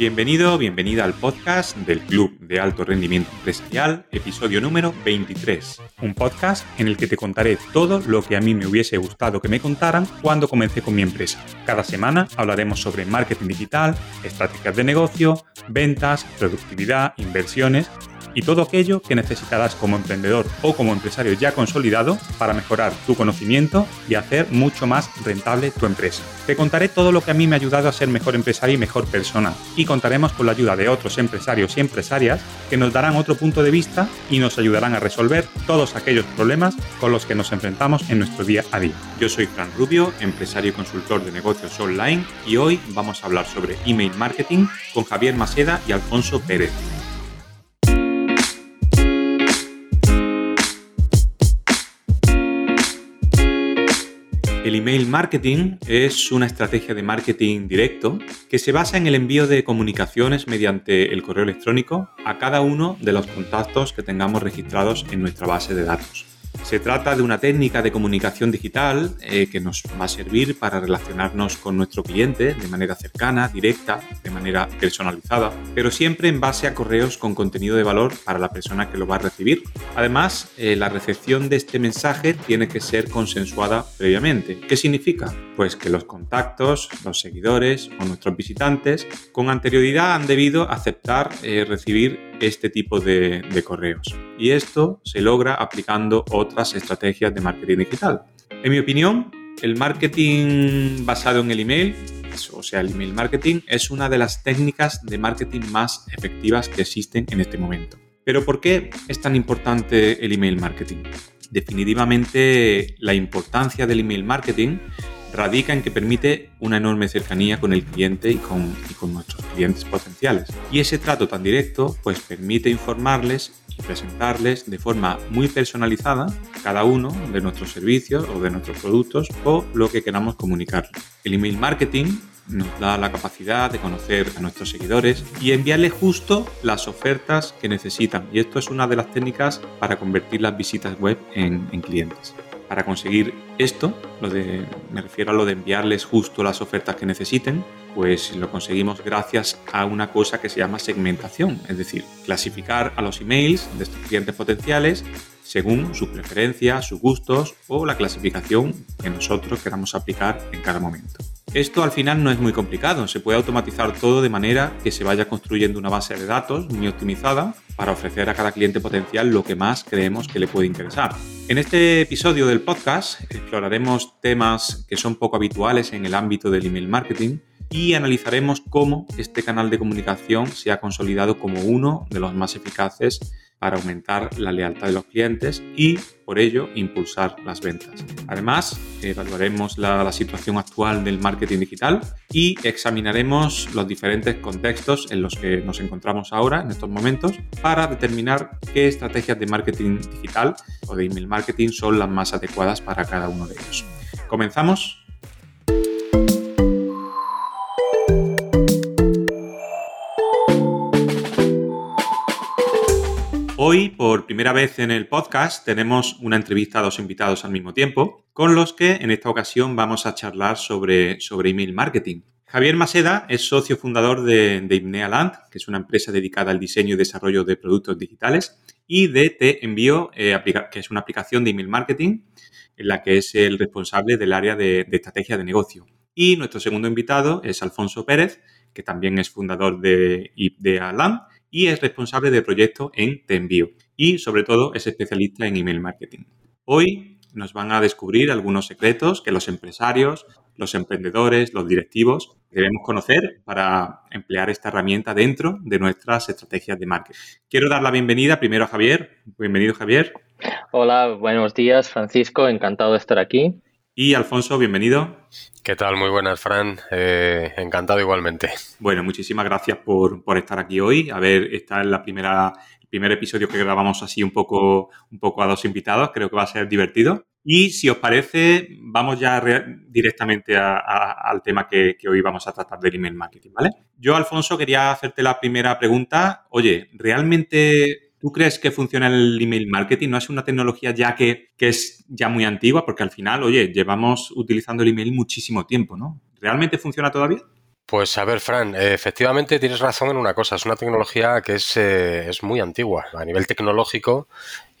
Bienvenido, bienvenida al podcast del Club de Alto Rendimiento Empresarial, episodio número 23. Un podcast en el que te contaré todo lo que a mí me hubiese gustado que me contaran cuando comencé con mi empresa. Cada semana hablaremos sobre marketing digital, estrategias de negocio, ventas, productividad, inversiones y todo aquello que necesitarás como emprendedor o como empresario ya consolidado para mejorar tu conocimiento y hacer mucho más rentable tu empresa. Te contaré todo lo que a mí me ha ayudado a ser mejor empresario y mejor persona y contaremos con la ayuda de otros empresarios y empresarias que nos darán otro punto de vista y nos ayudarán a resolver todos aquellos problemas con los que nos enfrentamos en nuestro día a día. Yo soy Fran Rubio, empresario y consultor de negocios online y hoy vamos a hablar sobre email marketing con Javier Maseda y Alfonso Pérez. El email marketing es una estrategia de marketing directo que se basa en el envío de comunicaciones mediante el correo electrónico a cada uno de los contactos que tengamos registrados en nuestra base de datos. Se trata de una técnica de comunicación digital eh, que nos va a servir para relacionarnos con nuestro cliente de manera cercana, directa, de manera personalizada, pero siempre en base a correos con contenido de valor para la persona que lo va a recibir. Además, eh, la recepción de este mensaje tiene que ser consensuada previamente. ¿Qué significa? Pues que los contactos, los seguidores o nuestros visitantes con anterioridad han debido aceptar eh, recibir este tipo de, correos. Y esto se logra aplicando otras estrategias de marketing digital. En mi opinión, el marketing basado en el email, o sea, el email marketing, es una de las técnicas de marketing más efectivas que existen en este momento. Pero ¿por qué es tan importante el email marketing? Definitivamente la importancia del email marketing radica en que permite una enorme cercanía con el cliente y con, nuestros clientes potenciales. Y ese trato tan directo pues permite informarles y presentarles de forma muy personalizada cada uno de nuestros servicios o de nuestros productos o lo que queramos comunicar. El email marketing nos da la capacidad de conocer a nuestros seguidores y enviarles justo las ofertas que necesitan. Y esto es una de las técnicas para convertir las visitas web en clientes. Para conseguir esto, lo de, me refiero a lo de enviarles justo las ofertas que necesiten, pues lo conseguimos gracias a una cosa que se llama segmentación, es decir, clasificar a los emails de estos clientes potenciales según sus preferencias, sus gustos o la clasificación que nosotros queramos aplicar en cada momento. Esto al final no es muy complicado, se puede automatizar todo de manera que se vaya construyendo una base de datos muy optimizada para ofrecer a cada cliente potencial lo que más creemos que le puede interesar. En este episodio del podcast exploraremos temas que son poco habituales en el ámbito del email marketing y analizaremos cómo este canal de comunicación se ha consolidado como uno de los más eficaces para aumentar la lealtad de los clientes y por ello impulsar las ventas. Además, evaluaremos la, situación actual del marketing digital y examinaremos los diferentes contextos en los que nos encontramos ahora, en estos momentos, para determinar qué estrategias de marketing digital o de email marketing son las más adecuadas para cada uno de ellos. ¿Comenzamos? Hoy, por primera vez en el podcast, tenemos una entrevista a dos invitados al mismo tiempo, con los que en esta ocasión vamos a charlar sobre, sobre email marketing. Javier Maseda es socio fundador de, de Land, que es una empresa dedicada al diseño y desarrollo de productos digitales, y de Te Envío, eh, que es una aplicación de email marketing en la que es el responsable del área de, de estrategia de negocio. Y nuestro segundo invitado es Alfonso Pérez, que también es fundador de Land y es responsable de proyectos en Te Envío y sobre todo es especialista en email marketing. Hoy nos van a descubrir algunos secretos que los empresarios, los emprendedores, los directivos debemos conocer para emplear esta herramienta dentro de nuestras estrategias de marketing. Quiero dar la bienvenida primero a Javier. Bienvenido, Javier. Hola, buenos días, Francisco. Encantado de estar aquí. Y Alfonso, bienvenido. ¿Qué tal? Muy buenas, Fran. Eh, encantado igualmente. Bueno, muchísimas gracias por, estar aquí hoy. A ver, esta es la primera, el primer episodio que grabamos así un poco, un poco a dos invitados. Creo que va a ser divertido. Y si os parece, vamos ya directamente al tema que, que, hoy vamos a tratar del email marketing, ¿vale? Yo, Alfonso, quería hacerte la primera pregunta. Oye, ¿realmente ¿Tú crees que funciona el email marketing? ¿No es una tecnología ya que, es ya muy antigua? Porque al final, oye, llevamos utilizando el email muchísimo tiempo, ¿no? ¿Realmente funciona todavía? Pues a ver, Fran, efectivamente tienes razón en una cosa. Es una tecnología que es, eh, es muy antigua a nivel tecnológico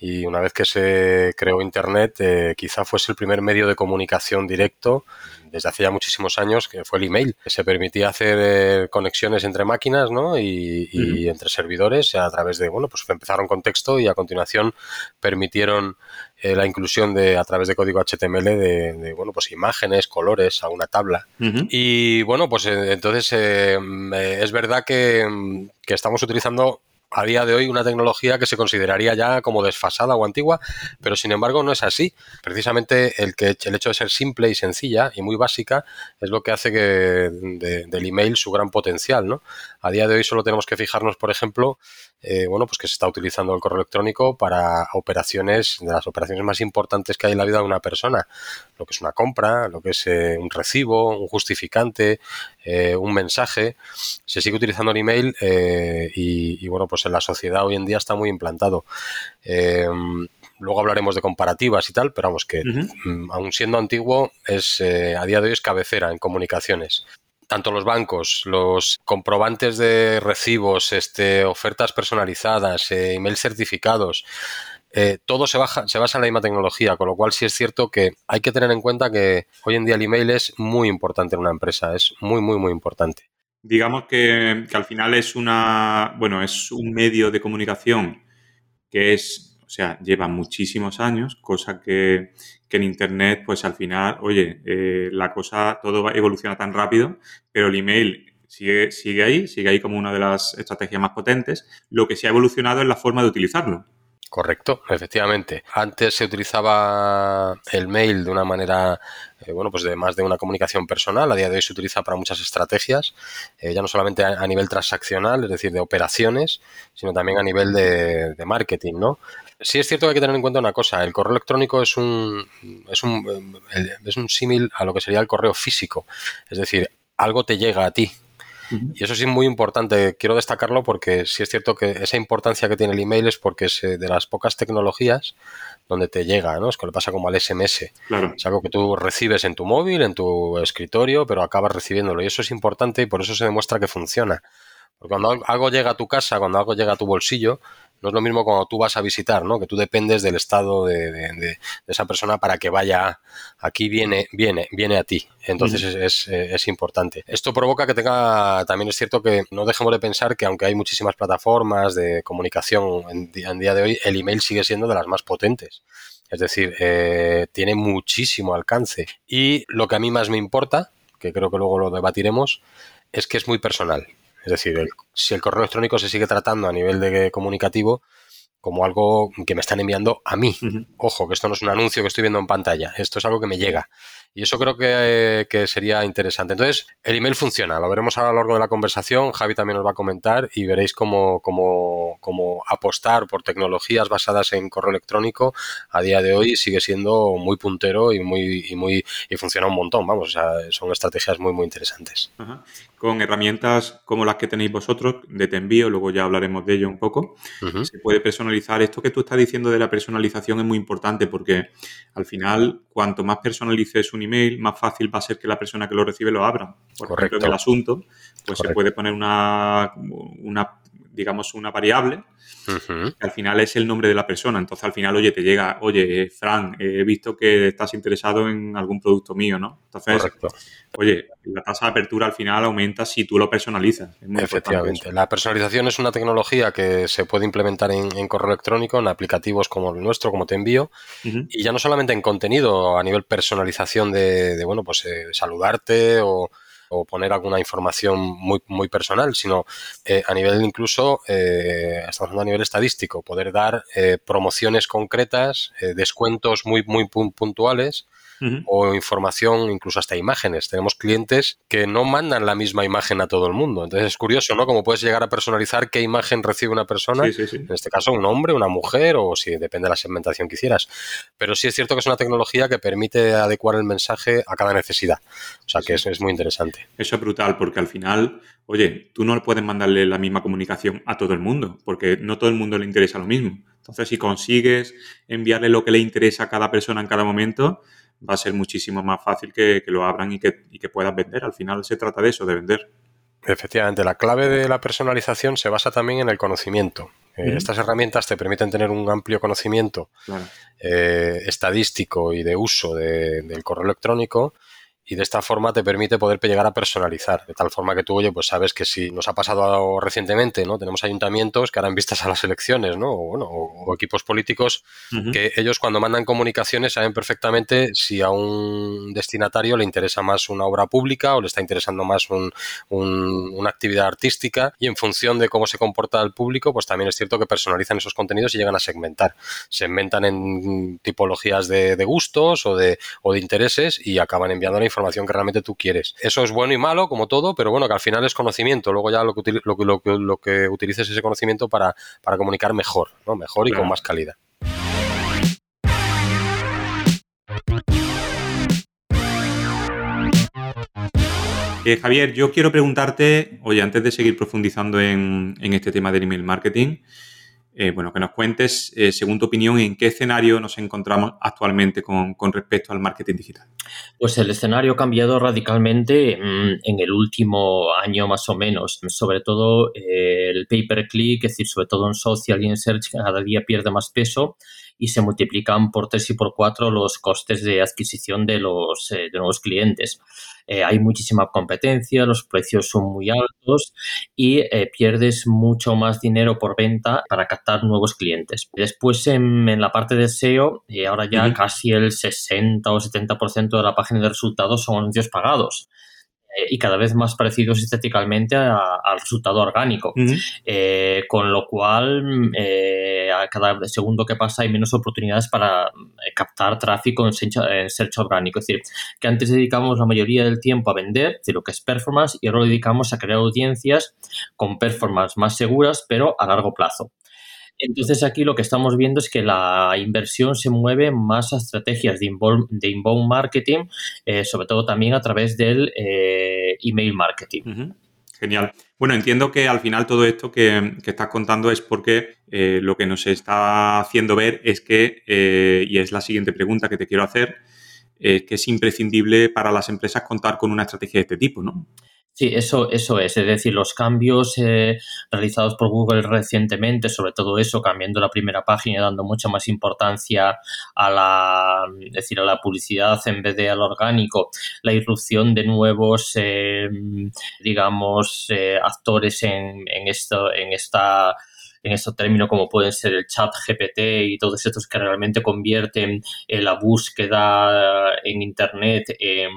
y una vez que se creó Internet, eh, quizá fuese el primer medio de comunicación directo desde hace ya muchísimos años, que fue el email. Que se permitía hacer eh, conexiones entre máquinas ¿no? y, entre servidores a través de, bueno, pues empezaron con texto y a continuación permitieron eh, la inclusión de a través de código HTML de, bueno, pues imágenes, colores, alguna tabla. Y bueno, pues entonces es verdad que, que estamos utilizando a día de hoy una tecnología que se consideraría ya como desfasada o antigua, pero sin embargo no es así. Precisamente el, que, el hecho de ser simple y sencilla y muy básica es lo que hace que del email su gran potencial. ¿no? A día de hoy solo tenemos que fijarnos, por ejemplo, eh, bueno, pues que se está utilizando el correo electrónico para operaciones, de las operaciones más importantes que hay en la vida de una persona, lo que es una compra, lo que es eh, un recibo, un justificante, eh, un mensaje, se sigue utilizando el email y, bueno, pues en la sociedad hoy en día está muy implantado. Luego hablaremos de comparativas y tal, pero vamos que mm, aún siendo antiguo es a día de hoy es cabecera en comunicaciones tanto los bancos, los comprobantes de recibos, este, ofertas personalizadas, eh, email certificados, eh, todo se, baja, se basa en la misma tecnología, con lo cual sí es cierto que hay que tener en cuenta que hoy en día el email es muy importante en una empresa, es muy, muy, muy importante. Digamos que, que al final es una, bueno, es un medio de comunicación que es o sea, lleva muchísimos años, cosa que, en Internet, pues al final, oye, eh, la cosa, todo evoluciona tan rápido, pero el email sigue, sigue ahí, sigue ahí como una de las estrategias más potentes. Lo que se ha evolucionado es la forma de utilizarlo. Correcto, efectivamente. Antes se utilizaba el mail de una manera, eh, bueno, pues de más de una comunicación personal. A día de hoy se utiliza para muchas estrategias, eh, ya no solamente a, nivel transaccional, es decir, de operaciones, sino también a nivel de, marketing, ¿no? Sí es cierto que hay que tener en cuenta una cosa. El correo electrónico es un, es un, eh, es un símil a lo que sería el correo físico. Es decir, algo te llega a ti, y eso sí es muy importante, quiero destacarlo porque sí es cierto que esa importancia que tiene el email es porque es de las pocas tecnologías donde te llega, ¿no? Es que le pasa como al SMS. Es algo que tú recibes en tu móvil, en tu escritorio, pero acabas recibiéndolo. Y eso es importante y por eso se demuestra que funciona. Porque cuando algo llega a tu casa, cuando algo llega a tu bolsillo, no es lo mismo cuando tú vas a visitar, ¿no? Que tú dependes del estado de, esa persona para que vaya aquí viene, viene, viene a ti. Entonces es, es, importante. Esto provoca que tenga, también es cierto que no dejemos de pensar que aunque hay muchísimas plataformas de comunicación en, día de hoy, el email sigue siendo de las más potentes. Es decir, eh, tiene muchísimo alcance. Y lo que a mí más me importa, que creo que luego lo debatiremos, es que es muy personal. Es decir, si el correo electrónico se sigue tratando a nivel de comunicativo como algo que me están enviando a mí. Ojo, que esto no es un anuncio que estoy viendo en pantalla, esto es algo que me llega. Y eso creo que, sería interesante. Entonces, el email funciona, lo veremos a lo largo de la conversación, Javi también nos va a comentar y veréis cómo, cómo, apostar por tecnologías basadas en correo electrónico a día de hoy sigue siendo muy puntero y muy y muy y funciona un montón, vamos, son estrategias muy muy interesantes. Con herramientas como las que tenéis vosotros de te envío, luego ya hablaremos de ello un poco, se puede personalizar. Esto que tú estás diciendo de la personalización es muy importante porque al final, cuanto más personalices un email, más fácil va a ser que la persona que lo recibe lo abra. Por Correcto. ejemplo, en el asunto, pues se puede poner una, una digamos, una variable, que al final es el nombre de la persona. Entonces, al final, oye, te llega, oye, Fran, he visto que estás interesado en algún producto mío, ¿no? Entonces, oye, la tasa de apertura al final aumenta si tú lo personalizas. Efectivamente. La personalización es una tecnología que se puede implementar en, correo electrónico, en aplicativos como el nuestro, como te envío, y ya no solamente en contenido, a nivel personalización de, bueno, pues eh, saludarte o o poner alguna información muy, muy personal, sino eh, a nivel incluso, eh, estamos hablando a nivel estadístico, poder dar eh, promociones concretas, descuentos muy, muy puntuales o información, incluso hasta imágenes. Tenemos clientes que no mandan la misma imagen a todo el mundo. Entonces es curioso, ¿no? Cómo puedes llegar a personalizar qué imagen recibe una persona, en este caso un hombre, una mujer o si depende de la segmentación que hicieras. Pero sí es cierto que es una tecnología que permite adecuar el mensaje a cada necesidad. O sea que eso es muy interesante. Eso es brutal porque al final, oye, tú no puedes mandarle la misma comunicación a todo el mundo porque no todo el mundo le interesa lo mismo. Entonces, si consigues enviarle lo que le interesa a cada persona en cada momento, va a ser muchísimo más fácil que, lo abran y que, y que puedas vender. Al final se trata de eso, de vender. Efectivamente, la clave de la personalización se basa también en el conocimiento. Eh, estas herramientas te permiten tener un amplio conocimiento eh, estadístico y de uso del correo electrónico y de esta forma te permite poder llegar a personalizar, de tal forma que tú, oye, pues sabes que si nos ha pasado recientemente, ¿no? Tenemos ayuntamientos que harán vistas a las elecciones, ¿no? O, bueno, o, equipos políticos que ellos cuando mandan comunicaciones saben perfectamente si a un destinatario le interesa más una obra pública o le está interesando más una actividad artística y en función de cómo se comporta el público, pues también es cierto que personalizan esos contenidos y llegan a segmentar. Segmentan en tipologías de, gustos o de, o de intereses y acaban enviando la información información que realmente tú quieres. Eso es bueno y malo, como todo, pero bueno, que al final es conocimiento. Luego ya lo que, lo, lo, lo que utilices ese conocimiento para, para comunicar mejor, ¿no? Mejor y con más calidad. Eh, Javier, yo quiero preguntarte, oye, antes de seguir profundizando en, en este tema del email marketing, eh, bueno, que nos cuentes, eh, según tu opinión, en qué escenario nos encontramos actualmente con, respecto al marketing digital. Pues el escenario ha cambiado radicalmente mm, en el último año más o menos. Sobre todo eh, el pay per click, es decir, sobre todo en social y en search, cada día pierde más peso y se multiplican por tres y por cuatro los costes de adquisición de los de nuevos clientes. Eh, hay muchísima competencia, los precios son muy altos y eh, pierdes mucho más dinero por venta para captar nuevos clientes. Después en, la parte de SEO, eh, ahora ya casi el 60 o 70% de la página de resultados son anuncios pagados. Eh, y cada vez más parecidos estéticamente al resultado orgánico. Eh, con lo cual, eh, a cada segundo que pasa hay menos oportunidades para captar tráfico en search, orgánico. Es decir, que antes dedicamos la mayoría del tiempo a vender, decir, lo que es performance, y ahora lo dedicamos a crear audiencias con performance más seguras, pero a largo plazo. Entonces aquí lo que estamos viendo es que la inversión se mueve más a estrategias de inbound, marketing, eh, sobre todo también a través del eh, email marketing. Genial. Bueno, entiendo que al final todo esto que, estás contando es porque eh, lo que nos está haciendo ver es que, y es la siguiente pregunta que te quiero hacer, que es imprescindible para las empresas contar con una estrategia de este tipo, ¿no? Sí, eso, eso es. Es decir, los cambios eh, realizados por Google recientemente, sobre todo eso, cambiando la primera página, dando mucha más importancia a la, decir, a la publicidad en vez de al orgánico, la irrupción de nuevos, eh, digamos, eh, actores en, en, esto, en esta en estos términos como pueden ser el chat GPT y todos estos que realmente convierten la búsqueda en Internet en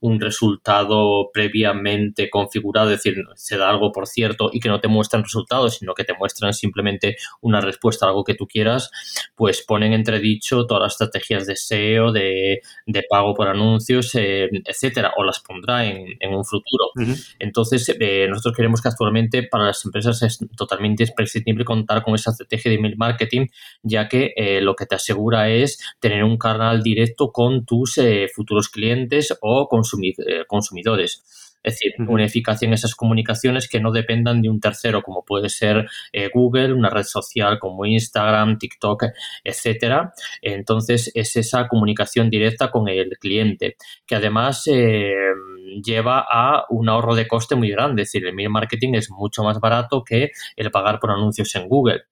un resultado previamente configurado, es decir, se da algo por cierto y que no te muestran resultados, sino que te muestran simplemente una respuesta a algo que tú quieras, pues ponen entredicho todas las estrategias de SEO, de, pago por anuncios, eh, etcétera, o las pondrá en, un futuro. Entonces, eh, nosotros queremos que actualmente para las empresas es totalmente imprescindible contar con esa estrategia de email marketing, ya que eh, lo que te asegura es tener un canal directo con tus eh, futuros clientes o eh, consumidores. Es decir, una eficacia en esas comunicaciones que no dependan de un tercero, como puede ser Google, una red social como Instagram, TikTok, etcétera. Entonces, es esa comunicación directa con el cliente, que además lleva a un ahorro de coste muy grande. Es decir, el email marketing es mucho más barato que el pagar por anuncios en Google.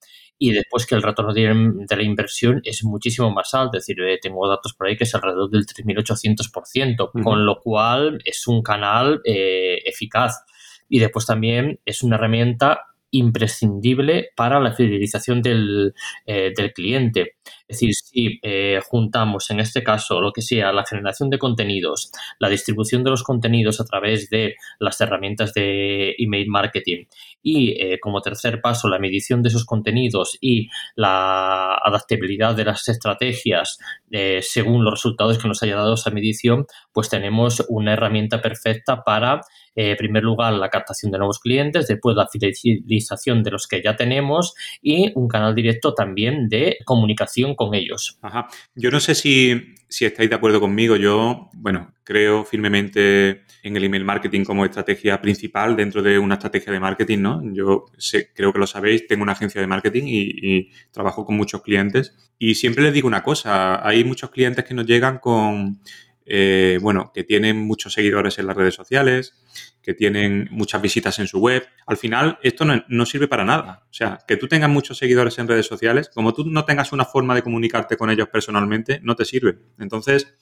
Y después que el retorno de, la inversión es muchísimo más alto. Es decir, eh, tengo datos por ahí que es alrededor del 3.800%, con lo cual es un canal eh, eficaz. Y después también es una herramienta imprescindible para la fidelización del, eh, del cliente. Es decir, si eh, juntamos en este caso lo que sea la generación de contenidos, la distribución de los contenidos a través de las herramientas de email marketing y eh, como tercer paso la medición de esos contenidos y la adaptabilidad de las estrategias según los resultados que nos haya dado esa medición, pues tenemos una herramienta perfecta para en primer lugar, la captación de nuevos clientes, después la fidelización de los que ya tenemos y un canal directo también de comunicación con ellos. Ajá. Yo no sé si, si estáis de acuerdo conmigo. Yo, bueno, creo firmemente en el email marketing como estrategia principal dentro de una estrategia de marketing, ¿no? Yo creo que lo sabéis, tengo una agencia de marketing y, trabajo con muchos clientes. Y siempre les digo una cosa, hay muchos clientes que nos llegan con, eh, bueno, que tienen muchos seguidores en las redes sociales, que tienen muchas visitas en su web. Al final, esto no, sirve para nada. O sea, que tú tengas muchos seguidores en redes sociales, como tú no tengas una forma de comunicarte con ellos personalmente, no te sirve. Entonces,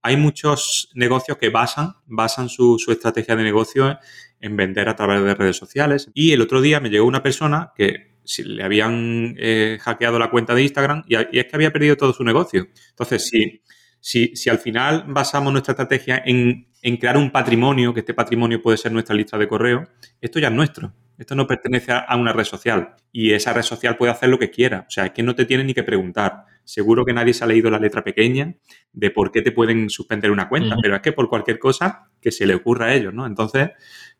hay muchos negocios que basan, basan su, estrategia de negocio en vender a través de redes sociales. Y el otro día me llegó una persona que le habían eh, hackeado la cuenta de Instagram y, es que había perdido todo su negocio. Entonces, si, si, si al final basamos nuestra estrategia en en crear un patrimonio, que este patrimonio puede ser nuestra lista de correo, esto ya es nuestro. Esto no pertenece a una red social y esa red social puede hacer lo que quiera. O sea, es que no te tiene ni que preguntar. Seguro que nadie se ha leído la letra pequeña de por qué te pueden suspender una cuenta, pero es que por cualquier cosa que se le ocurra a ellos, ¿no? Entonces,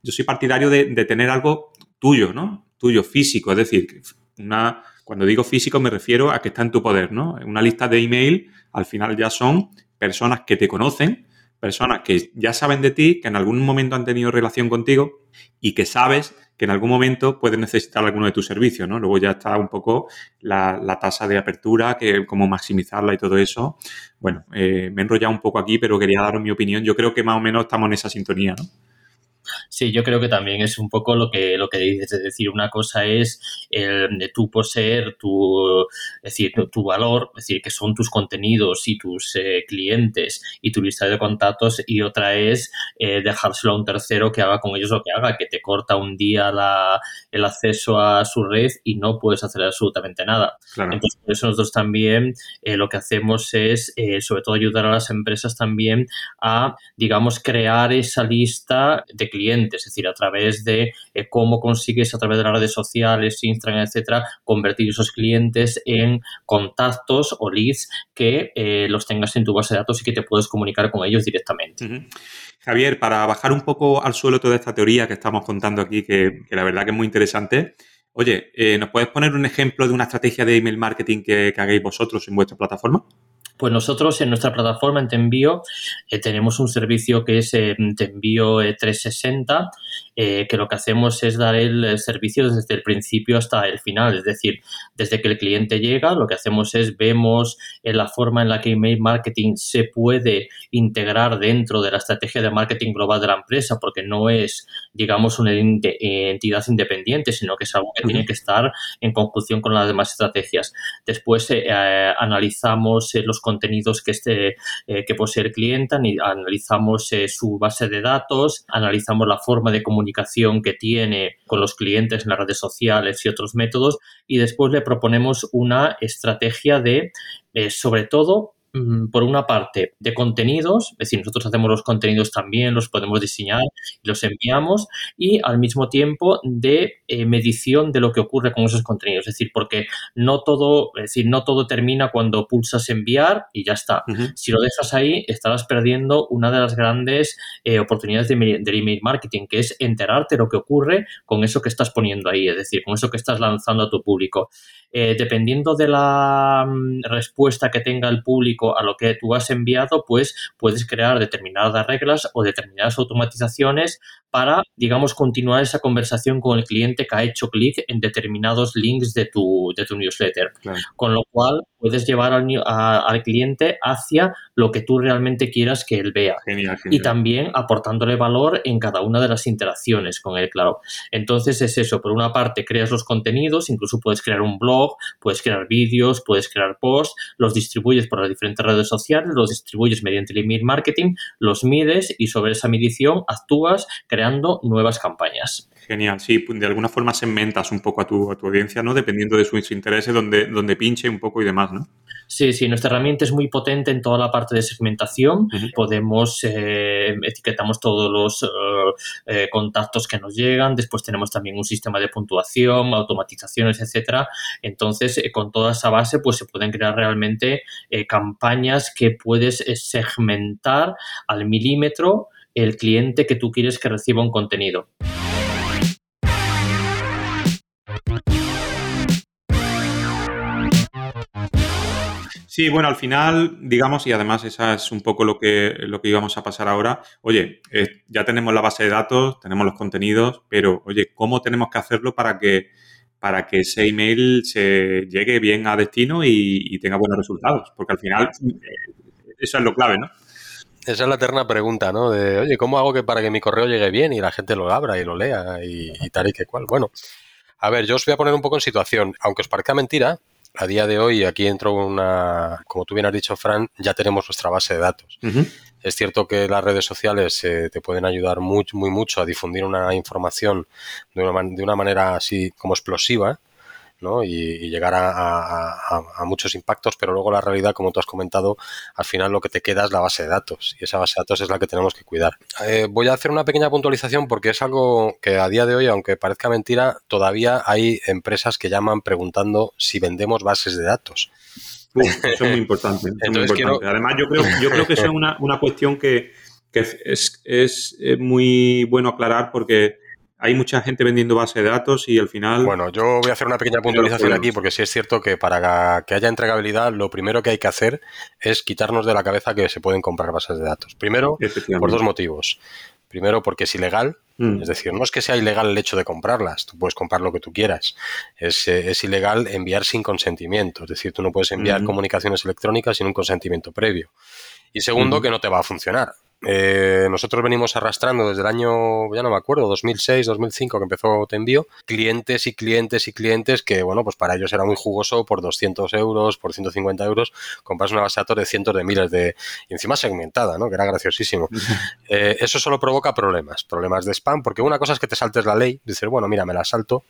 yo soy partidario de, de tener algo tuyo, ¿no? Tuyo, físico. Es decir, una, cuando digo físico me refiero a que está en tu poder, ¿no? Una lista de email al final ya son personas que te conocen, personas que ya saben de ti, que en algún momento han tenido relación contigo y que sabes que en algún momento puedes necesitar alguno de tus servicios, ¿no? Luego ya está un poco la, tasa de apertura, que cómo maximizarla y todo eso. Bueno, eh, me he enrollado un poco aquí, pero quería daros mi opinión. Yo creo que más o menos estamos en esa sintonía, ¿no? Sí, yo creo que también es un poco lo que, lo que dices, es decir, una cosa es el de tú poseer tu, es decir, tu, valor, es decir, que son tus contenidos y tus eh, clientes y tu lista de contactos y otra es eh, dejárselo a un tercero que haga con ellos lo que haga, que te corta un día la, el acceso a su red y no puedes hacer absolutamente nada. Entonces, por eso nosotros también eh, lo que hacemos es, sobre todo, ayudar a las empresas también a, digamos, crear esa lista de clientes, es decir, a través de eh, cómo consigues a través de las redes sociales, Instagram, etcétera, convertir esos clientes en contactos o leads que eh, los tengas en tu base de datos y que te puedes comunicar con ellos directamente. Javier, para bajar un poco al suelo toda esta teoría que estamos contando aquí, que, la verdad que es muy interesante, oye, eh, ¿nos puedes poner un ejemplo de una estrategia de email marketing que hagáis vosotros en vuestra plataforma? Pues nosotros en nuestra plataforma en Te Envío eh, tenemos un servicio que es eh, Te Envío 360 eh, que lo que hacemos es dar el servicio desde el principio hasta el final, es decir, desde que el cliente llega, lo que hacemos es vemos la forma en la que email marketing se puede integrar dentro de la estrategia de marketing global de la empresa, porque no es, digamos, una entidad independiente, sino que es algo que tiene que estar en conjunción con las demás estrategias. Después eh, eh, analizamos los contenidos que, este, que posee el cliente, analizamos su base de datos, analizamos la forma de comunicación que tiene con los clientes en las redes sociales y otros métodos y después le proponemos una estrategia de, eh, sobre todo, por una parte, de contenidos, es decir, nosotros hacemos los contenidos también, los podemos diseñar y los enviamos, y al mismo tiempo de eh, medición de lo que ocurre con esos contenidos, es decir, porque no todo, es decir, no todo termina cuando pulsas enviar y ya está. Si lo dejas ahí, estarás perdiendo una de las grandes eh, oportunidades de, del email marketing, que es enterarte de lo que ocurre con eso que estás poniendo ahí, es decir, con eso que estás lanzando a tu público. Eh, dependiendo de la mm, respuesta que tenga el público a lo que tú has enviado, pues puedes crear determinadas reglas o determinadas automatizaciones para, digamos, continuar esa conversación con el cliente que ha hecho clic en determinados links de tu, de tu newsletter. Con lo cual, puedes llevar al, al, cliente hacia lo que tú realmente quieras que él vea. Y también aportándole valor en cada una de las interacciones con él, claro. Entonces es eso, por una parte creas los contenidos, incluso puedes crear un blog, puedes crear vídeos, puedes crear posts, los distribuyes por las diferentes redes sociales, los distribuyes mediante el email marketing, los mides y sobre esa medición actúas creando nuevas campañas. Genial, sí, de alguna forma segmentas un poco a tu, a tu audiencia, ¿no? Dependiendo de sus intereses, donde, donde pinche un poco y demás, ¿no? Sí, sí, nuestra herramienta es muy potente en toda la parte de segmentación. Podemos, eh, etiquetamos todos los eh, eh, contactos que nos llegan. Después tenemos también un sistema de puntuación, automatizaciones, etcétera. Entonces, con toda esa base, pues se pueden crear realmente campañas que puedes segmentar al milímetro el cliente que tú quieres que reciba un contenido. Sí, bueno, al final, digamos, y además esa es un poco lo que, lo que íbamos a pasar ahora. Oye, eh, ya tenemos la base de datos, tenemos los contenidos, pero oye, ¿cómo tenemos que hacerlo para que, para que ese email se llegue bien a destino y, tenga buenos resultados? Porque al final, eh, eso es lo clave, ¿no? Esa es la eterna pregunta, ¿no? De, oye, ¿cómo hago que para que mi correo llegue bien y la gente lo abra y lo lea y, y tal y que cual? Bueno, a ver, yo os voy a poner un poco en situación. Aunque os parezca mentira, a día de hoy, aquí entro una, como tú bien has dicho, Fran, ya tenemos nuestra base de datos. Es cierto que las redes sociales eh, te pueden ayudar muy, muy mucho a difundir una información de una, de una manera así como explosiva, y, llegar a, muchos impactos, pero luego la realidad, como tú has comentado, al final lo que te queda es la base de datos y esa base de datos es la que tenemos que cuidar. Eh, voy a hacer una pequeña puntualización porque es algo que a día de hoy, aunque parezca mentira, todavía hay empresas que llaman preguntando si vendemos bases de datos. eso es muy importante. Además, yo creo, yo creo que eso es una, cuestión que, es, es, muy bueno aclarar porque hay mucha gente vendiendo base de datos y al final... Bueno, yo voy a hacer una pequeña puntualización aquí porque sí es cierto que para que haya entregabilidad lo primero que hay que hacer es quitarnos de la cabeza que se pueden comprar bases de datos. Primero, por dos motivos. Primero, porque es ilegal. Mm. Es decir, no es que sea ilegal el hecho de comprarlas, tú puedes comprar lo que tú quieras. Es, eh, ilegal enviar sin consentimiento. Es decir, tú no puedes enviar comunicaciones electrónicas sin un consentimiento previo. Y segundo, que no te va a funcionar. Eh, nosotros venimos arrastrando desde el año, ya no me acuerdo, 2006, 2005 que empezó Te Envío, clientes y clientes y clientes que, bueno, pues para ellos era muy jugoso por 200 euros, por 150 euros, compras una base de datos de cientos de miles de... y encima segmentada, ¿no? Que era graciosísimo. Eh, eso solo provoca problemas, problemas de spam, porque una cosa es que te saltes la ley, dices, bueno, mira, me la salto,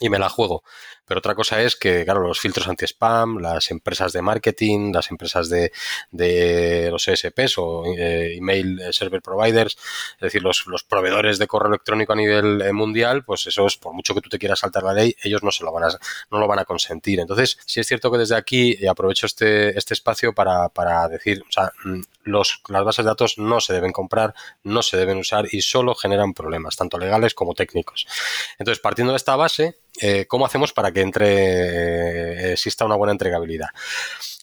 y me la juego. Pero otra cosa es que, claro, los filtros anti-spam, las empresas de marketing, las empresas de, de los ESPs o eh, email server providers, es decir, los, los, proveedores de correo electrónico a nivel eh, mundial, pues eso es, por mucho que tú te quieras saltar la ley, ellos no se lo van a, no lo van a consentir. Entonces, sí es cierto que desde aquí aprovecho este, este espacio para, para decir, o sea, mm, los, las bases de datos no se deben comprar, no se deben usar y solo generan problemas, tanto legales como técnicos. Entonces, partiendo de esta base, eh, ¿cómo hacemos para que entre, eh, exista una buena entregabilidad?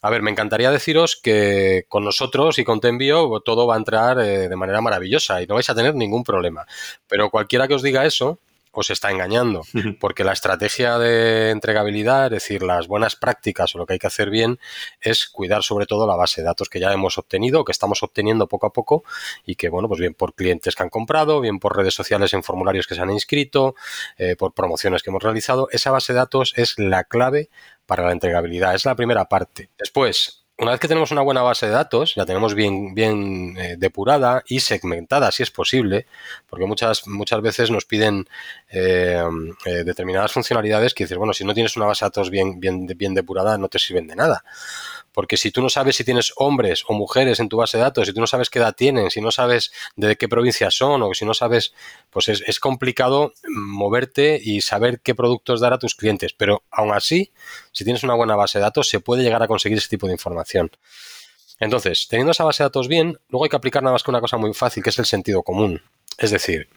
A ver, me encantaría deciros que con nosotros y con Tenvio todo va a entrar eh, de manera maravillosa y no vais a tener ningún problema. Pero cualquiera que os diga eso, os está engañando, porque la estrategia de entregabilidad, es decir, las buenas prácticas o lo que hay que hacer bien, es cuidar sobre todo la base de datos que ya hemos obtenido, que estamos obteniendo poco a poco y que, bueno, pues bien por clientes que han comprado, bien por redes sociales en formularios que se han inscrito, eh, por promociones que hemos realizado, esa base de datos es la clave para la entregabilidad, es la primera parte. Después, una vez que tenemos una buena base de datos, la tenemos bien, bien eh, depurada y segmentada, si es posible, porque muchas, muchas veces nos piden eh, eh, determinadas funcionalidades que dices, bueno, si no tienes una base de datos bien, bien, bien depurada, no te sirven de nada. Porque si tú no sabes si tienes hombres o mujeres en tu base de datos, si tú no sabes qué edad tienen, si no sabes de qué provincia son o si no sabes, pues es, es complicado moverte y saber qué productos dar a tus clientes. Pero aún así, si tienes una buena base de datos, se puede llegar a conseguir ese tipo de información. Entonces, teniendo esa base de datos bien, luego hay que aplicar nada más que una cosa muy fácil, que es el sentido común. Es decir,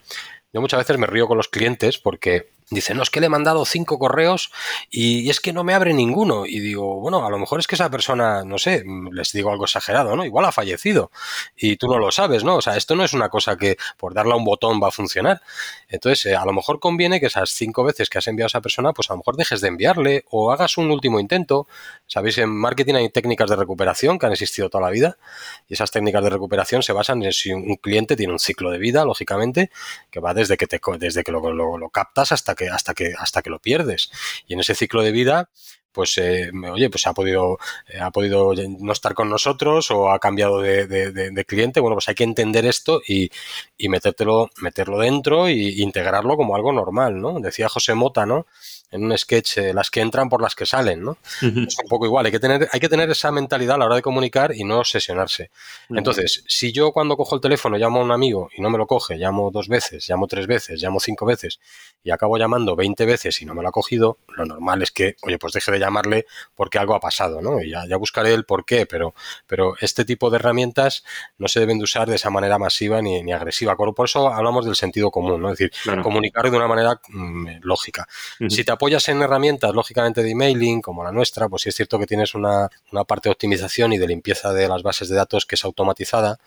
yo muchas veces me río con los clientes porque Dice, no, es que le he mandado cinco correos y es que no me abre ninguno. Y digo, bueno, a lo mejor es que esa persona, no sé, les digo algo exagerado, ¿no? Igual ha fallecido y tú no lo sabes, ¿no? O sea, esto no es una cosa que por darle a un botón va a funcionar. Entonces, eh, a lo mejor conviene que esas cinco veces que has enviado a esa persona, pues a lo mejor dejes de enviarle o hagas un último intento. Sabéis, en marketing hay técnicas de recuperación que han existido toda la vida y esas técnicas de recuperación se basan en si un cliente tiene un ciclo de vida, lógicamente, que va desde que, te, desde que lo, lo, lo captas hasta que hasta que, hasta que lo pierdes. Y en ese ciclo de vida, pues eh, oye, pues ha podido, eh, ha podido no estar con nosotros o ha cambiado de, cliente. Bueno, pues hay que entender esto y, y metértelo, meterlo dentro e integrarlo como algo normal, ¿no? Decía José Mota, ¿no? en un sketch eh, las que entran por las que salen, ¿no? Es un poco igual, hay que, tener, hay que tener esa mentalidad a la hora de comunicar y no obsesionarse. Entonces, si yo cuando cojo el teléfono llamo a un amigo y no me lo coge, llamo dos veces, llamo tres veces, llamo cinco veces y acabo llamando 20 veces y no me lo ha cogido, lo normal es que, oye, pues deje de llamarle porque algo ha pasado, ¿no? Y ya, ya buscaré el por qué, pero, pero este tipo de herramientas no se deben de usar de esa manera masiva ni, ni agresiva. Por eso hablamos del sentido común, ¿no? Es decir, comunicar de una manera mm, lógica. Si te apoyas en herramientas, lógicamente, de emailing, como la nuestra, pues sí es cierto que tienes una, una, parte de optimización y de limpieza de las bases de datos que es automatizada,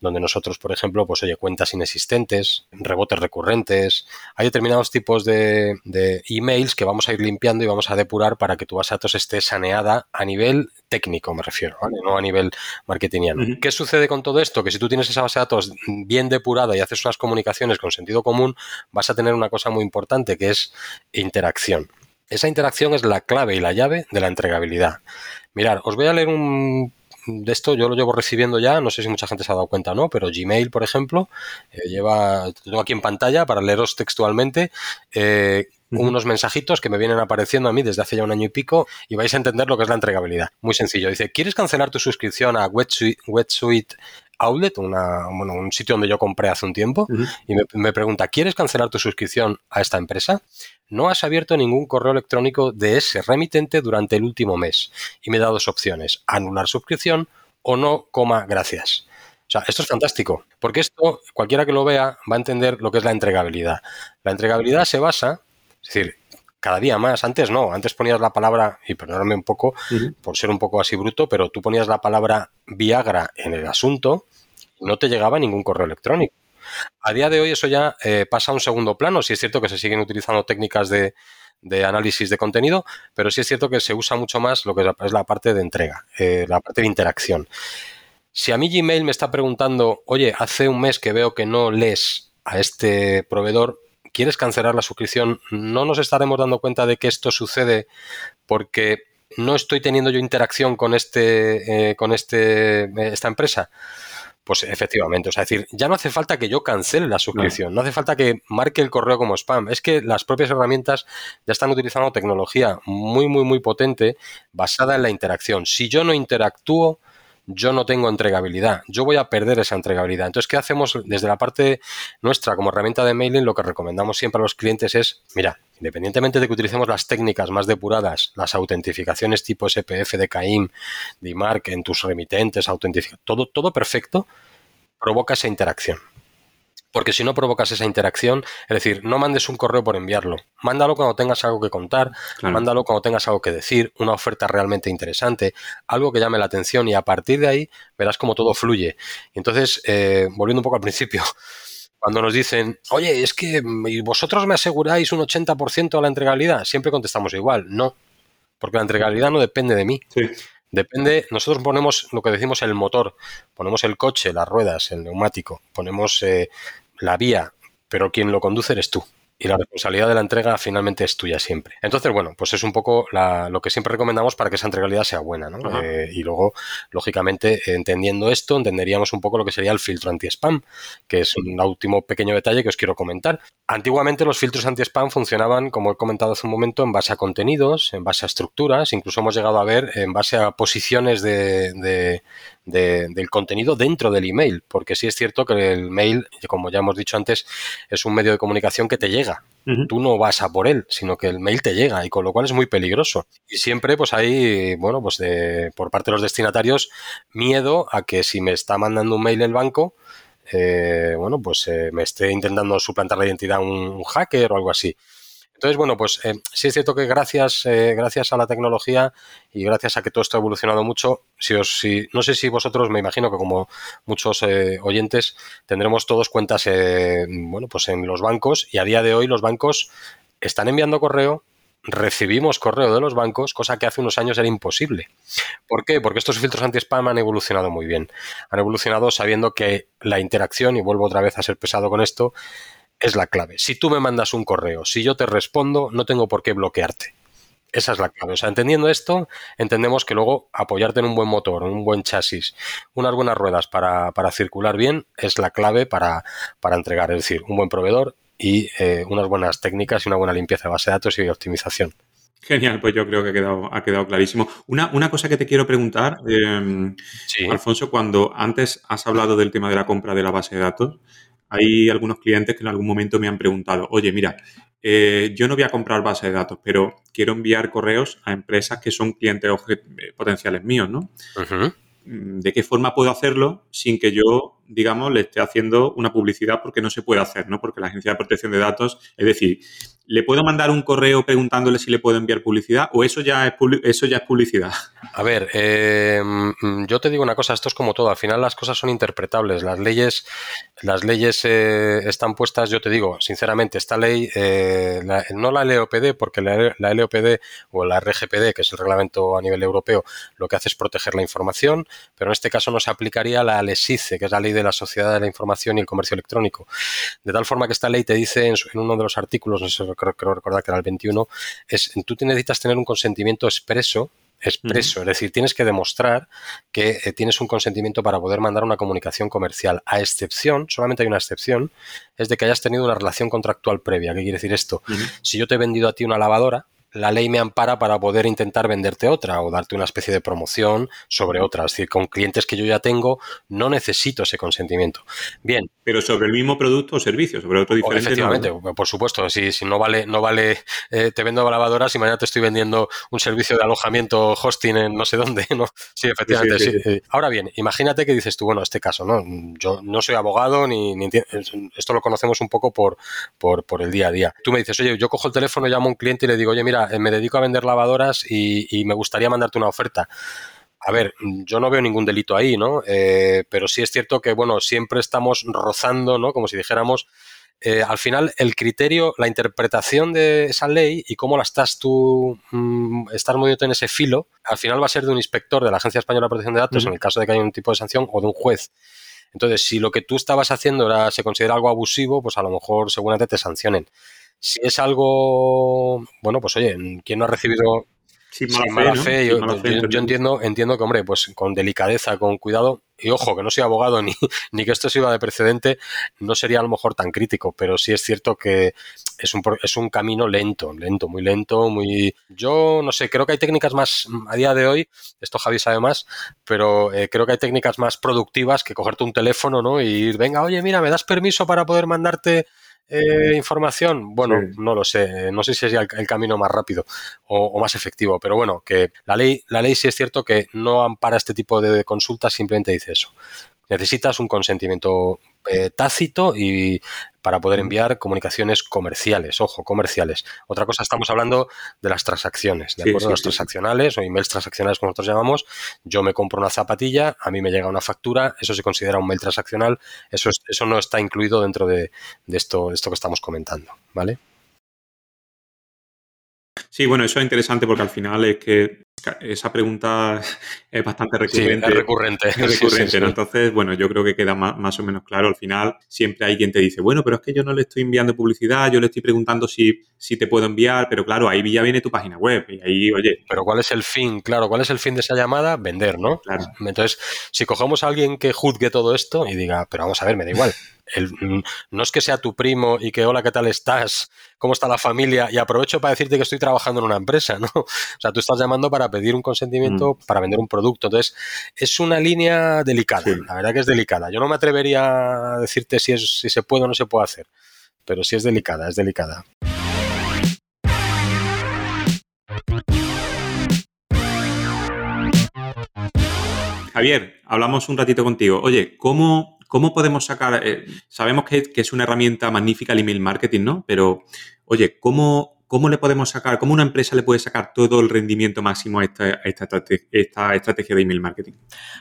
donde nosotros, por ejemplo, pues oye, cuentas inexistentes, rebotes recurrentes, hay determinados tipos de, de emails que vamos a ir limpiando y vamos a depurar para que tu base de datos esté saneada a nivel técnico, me refiero, ¿vale? no a nivel marketingiano. ¿Qué sucede con todo esto? Que si tú tienes esa base de datos bien depurada y haces unas comunicaciones con sentido común, vas a tener una cosa muy importante que es interacción. Esa interacción es la clave y la llave de la entregabilidad. Mirad, os voy a leer un de esto yo lo llevo recibiendo ya, no sé si mucha gente se ha dado cuenta o no, pero Gmail, por ejemplo, eh, lleva, tengo aquí en pantalla para leeros textualmente, eh, unos mensajitos que me vienen apareciendo a mí desde hace ya un año y pico y vais a entender lo que es la entregabilidad. Muy sencillo. Dice, ¿quieres cancelar tu suscripción a Wetsuite, Outlet, una, bueno, un sitio donde yo compré hace un tiempo? Y me, me pregunta, ¿quieres cancelar tu suscripción a esta empresa? No has abierto ningún correo electrónico de ese remitente durante el último mes. Y me da dos opciones, anular suscripción o no, coma, gracias. O sea, esto es fantástico, porque esto, cualquiera que lo vea, va a entender lo que es la entregabilidad. La entregabilidad se basa, es decir, cada día más. Antes no, antes ponías la palabra, y perdóname un poco por ser un poco así bruto, pero tú ponías la palabra Viagra en el asunto y no te llegaba ningún correo electrónico. A día de hoy eso ya eh, pasa a un segundo plano. Sí es cierto que se siguen utilizando técnicas de, análisis de contenido, pero sí es cierto que se usa mucho más lo que es la parte de entrega, eh, la parte de interacción. Si a mí Gmail me está preguntando, oye, hace un mes que veo que no lees a este proveedor, ¿quieres cancelar la suscripción? No nos estaremos dando cuenta de que esto sucede porque no estoy teniendo yo interacción con este, eh, con este, esta empresa. Pues efectivamente, o sea, decir, ya no hace falta que yo cancele la suscripción, no. hace falta que marque el correo como spam, es que las propias herramientas ya están utilizando tecnología muy, muy, muy potente basada en la interacción. Si yo no interactúo, yo no tengo entregabilidad, yo voy a perder esa entregabilidad. Entonces, ¿qué hacemos desde la parte nuestra como herramienta de mailing? Lo que recomendamos siempre a los clientes es, mira, independientemente de que utilicemos las técnicas más depuradas, las autentificaciones tipo SPF de CAIM, de en tus remitentes, autentificación, todo, todo perfecto, provoca esa interacción. Porque si no provocas esa interacción, es decir, no mandes un correo por enviarlo. Mándalo cuando tengas algo que contar, mándalo cuando tengas algo que decir, una oferta realmente interesante, algo que llame la atención y a partir de ahí verás cómo todo fluye. entonces, eh, volviendo un poco al principio, cuando nos dicen, oye, es que vosotros me aseguráis un 80% de la entregabilidad, siempre contestamos igual, no, porque la entregabilidad no depende de mí. Depende, nosotros ponemos lo que decimos el motor, ponemos el coche, las ruedas, el neumático, ponemos eh, la vía, pero quien lo conduce eres tú y la responsabilidad de la entrega finalmente es tuya siempre. Entonces, bueno, pues es un poco lo que siempre recomendamos para que esa entregabilidad sea buena, ¿no? Eh, y luego, lógicamente, entendiendo esto, entenderíamos un poco lo que sería el filtro anti-spam, que es un último pequeño detalle que os quiero comentar. Antiguamente los filtros anti-spam funcionaban, como he comentado hace un momento, en base a contenidos, en base a estructuras, incluso hemos llegado a ver en base a posiciones de, del contenido dentro del email, porque sí es cierto que el mail, como ya hemos dicho antes, es un medio de comunicación que te llega. Tú no vas a por él, sino que el mail te llega y con lo cual es muy peligroso. Y siempre pues hay, bueno, pues de, por parte de los destinatarios, miedo a que si me está mandando un mail el banco, eh, bueno, pues eh, me esté intentando suplantar la identidad un hacker o algo así. Entonces, bueno, pues eh, sí es cierto que gracias, eh, gracias a la tecnología y gracias a que todo esto ha evolucionado mucho, si os, si, no sé si vosotros, me imagino que como muchos eh, oyentes, tendremos todos cuentas bueno, pues en los bancos y a día de hoy los bancos están enviando correo, recibimos correo de los bancos, cosa que hace unos años era imposible. ¿Por qué? Porque estos filtros anti-spam han evolucionado muy bien. Han evolucionado sabiendo que la interacción, y vuelvo otra vez a ser pesado con esto, es la clave. Si tú me mandas un correo, si yo te respondo, no tengo por qué bloquearte. Esa es la clave. O sea, entendiendo esto, entendemos que luego apoyarte en un buen motor, un buen chasis, unas buenas ruedas para, circular bien es la clave para, entregar. Es decir, un buen proveedor y eh, unas buenas técnicas y una buena limpieza de base de datos y optimización. Genial, pues yo creo que ha quedado, ha quedado clarísimo. Una, una cosa que te quiero preguntar, em, Alfonso, cuando antes has hablado del tema de la compra de la base de datos, hay algunos clientes que en algún momento me han preguntado, oye, mira, eh, yo no voy a comprar base de datos, pero quiero enviar correos a empresas que son clientes eh, potenciales míos, ¿no? Mm, ¿De qué forma puedo hacerlo sin que yo, digamos, le esté haciendo una publicidad porque no se puede hacer, ¿no? Porque la Agencia de Protección de Datos, es decir, ¿le puedo mandar un correo preguntándole si le puedo enviar publicidad o eso ya es, eso ya es publicidad? A ver, eh, mm, yo te digo una cosa, esto es como todo, al final las cosas son interpretables, las leyes, las leyes eh, están puestas, yo te digo, sinceramente, esta ley, eh, no la LOPD, porque la, la, LOPD o la RGPD, que es el reglamento a nivel europeo, lo que hace es proteger la información, pero en este caso no se aplicaría la LESICE, que es la ley de la sociedad de la información y el comercio electrónico. De tal forma que esta ley te dice en, uno de los artículos, no sé, creo, creo recordar que era el 21, es tú necesitas tener un consentimiento expreso expreso, es decir, tienes que demostrar que eh, tienes un consentimiento para poder mandar una comunicación comercial, a excepción, solamente hay una excepción, es de que hayas tenido una relación contractual previa. ¿Qué quiere decir esto? Si yo te he vendido a ti una lavadora, la ley me ampara para poder intentar venderte otra o darte una especie de promoción sobre otra. Es decir, con clientes que yo ya tengo, no necesito ese consentimiento. Bien. Pero sobre el mismo producto o servicio, sobre otro diferente. efectivamente, por supuesto. Si, si, no vale, no vale, eh, te vendo lavadoras y mañana te estoy vendiendo un servicio de alojamiento, hosting en no sé dónde. ¿no? Sí, efectivamente. Sí, Ahora bien, imagínate que dices tú, bueno, este caso, ¿no? Yo no soy abogado ni, ni esto lo conocemos un poco por, por, por el día a día. Tú me dices, oye, yo cojo el teléfono, llamo a un cliente y le digo, oye, mira, eh, me dedico a vender lavadoras y, me gustaría mandarte una oferta. A ver, yo no veo ningún delito ahí, ¿no? Eh, pero sí es cierto que, bueno, siempre estamos rozando, ¿no? Como si dijéramos, eh, al final el criterio, la interpretación de esa ley y cómo la estás tú, mm, estás moviéndote en ese filo, al final va a ser de un inspector de la Agencia Española de Protección de Datos, en el caso de que haya un tipo de sanción, o de un juez. Entonces, si lo que tú estabas haciendo era, se considera algo abusivo, pues a lo mejor seguramente te sancionen. Si es algo, bueno, pues oye, ¿quién no ha recibido sin mala, fe, yo, entiendo, entiendo que, hombre, pues con delicadeza, con cuidado, y ojo, que no soy abogado ni, ni que esto sirva de precedente, no sería a lo mejor tan crítico, pero sí es cierto que es un, es un camino lento, lento, muy lento, muy... Yo no sé, creo que hay técnicas más, a día de hoy, esto Javi sabe más, pero eh, creo que hay técnicas más productivas que cogerte un teléfono, ¿no? Y ir, venga, oye, mira, ¿me das permiso para poder mandarte eh, información? Bueno, no lo sé. No sé si es el, el camino más rápido o, más efectivo, pero bueno, que la ley, la ley sí es cierto que no ampara este tipo de consultas, simplemente dice eso. Necesitas un consentimiento eh, tácito y para poder enviar comunicaciones comerciales, ojo, comerciales. Otra cosa, estamos hablando de las transacciones, ¿de acuerdo? los transaccionales o emails transaccionales, como nosotros llamamos. Yo me compro una zapatilla, a mí me llega una factura, eso se considera un mail transaccional, eso, eso no está incluido dentro de, esto, de esto que estamos comentando, ¿vale? Sí, bueno, eso es interesante porque al final es que esa pregunta es bastante recurrente. Sí, es recurrente. recurrente Entonces, bueno, yo creo que queda más, o menos claro. Al final, siempre hay quien te dice, bueno, pero es que yo no le estoy enviando publicidad, yo le estoy preguntando si, si te puedo enviar, pero claro, ahí ya viene tu página web y ahí, oye. Pero ¿cuál es el fin? Claro, ¿cuál es el fin de esa llamada? Vender, ¿no? Claro. Entonces, si cogemos a alguien que juzgue todo esto y diga, pero vamos a ver, me da igual. no es que sea tu primo y que hola, ¿qué tal estás? ¿Cómo está la familia? Y aprovecho para decirte que estoy trabajando en una empresa, ¿no? O sea, tú estás llamando para pedir un consentimiento mm. para vender un producto. Entonces, es una línea delicada, la verdad que es delicada. Yo no me atrevería a decirte si, es, si se puede o no se puede hacer, pero sí es delicada, es delicada. Javier, hablamos un ratito contigo. Oye, ¿cómo, cómo podemos sacar? Eh, sabemos que, es una herramienta magnífica el email marketing, ¿no? Pero, oye, ¿cómo, ¿Cómo le podemos sacar, cómo una empresa le puede sacar todo el rendimiento máximo a esta, estrategia de email marketing?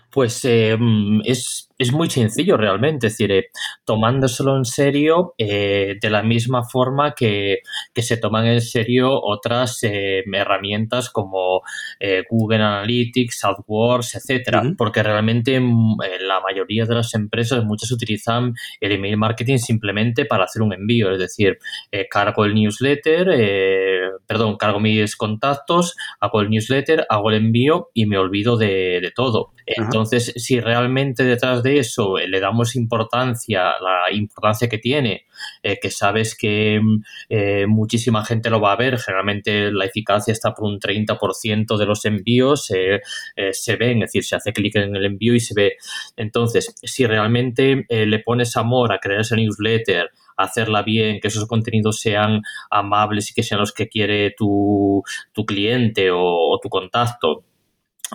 Pues eh, es, muy sencillo realmente, es decir, eh, tomándoselo en serio eh, de la misma forma que, se toman en serio otras herramientas como Google Analytics, AdWords, etcétera, porque realmente mm, la mayoría de las empresas, muchas utilizan el email marketing simplemente para hacer un envío, es decir, cargo el newsletter, perdón, cargo mis contactos, hago el newsletter, hago el envío y me olvido de, todo. Entonces, si realmente detrás de eso le damos importancia, la importancia que tiene, eh, que sabes que eh, muchísima gente lo va a ver, generalmente la eficacia está por un 30% de los envíos, eh, se ven, es decir, se hace clic en el envío y se ve. Entonces, si realmente le pones amor a crear ese newsletter, hacerla bien, que esos contenidos sean amables y que sean los que quiere tu, cliente o, tu contacto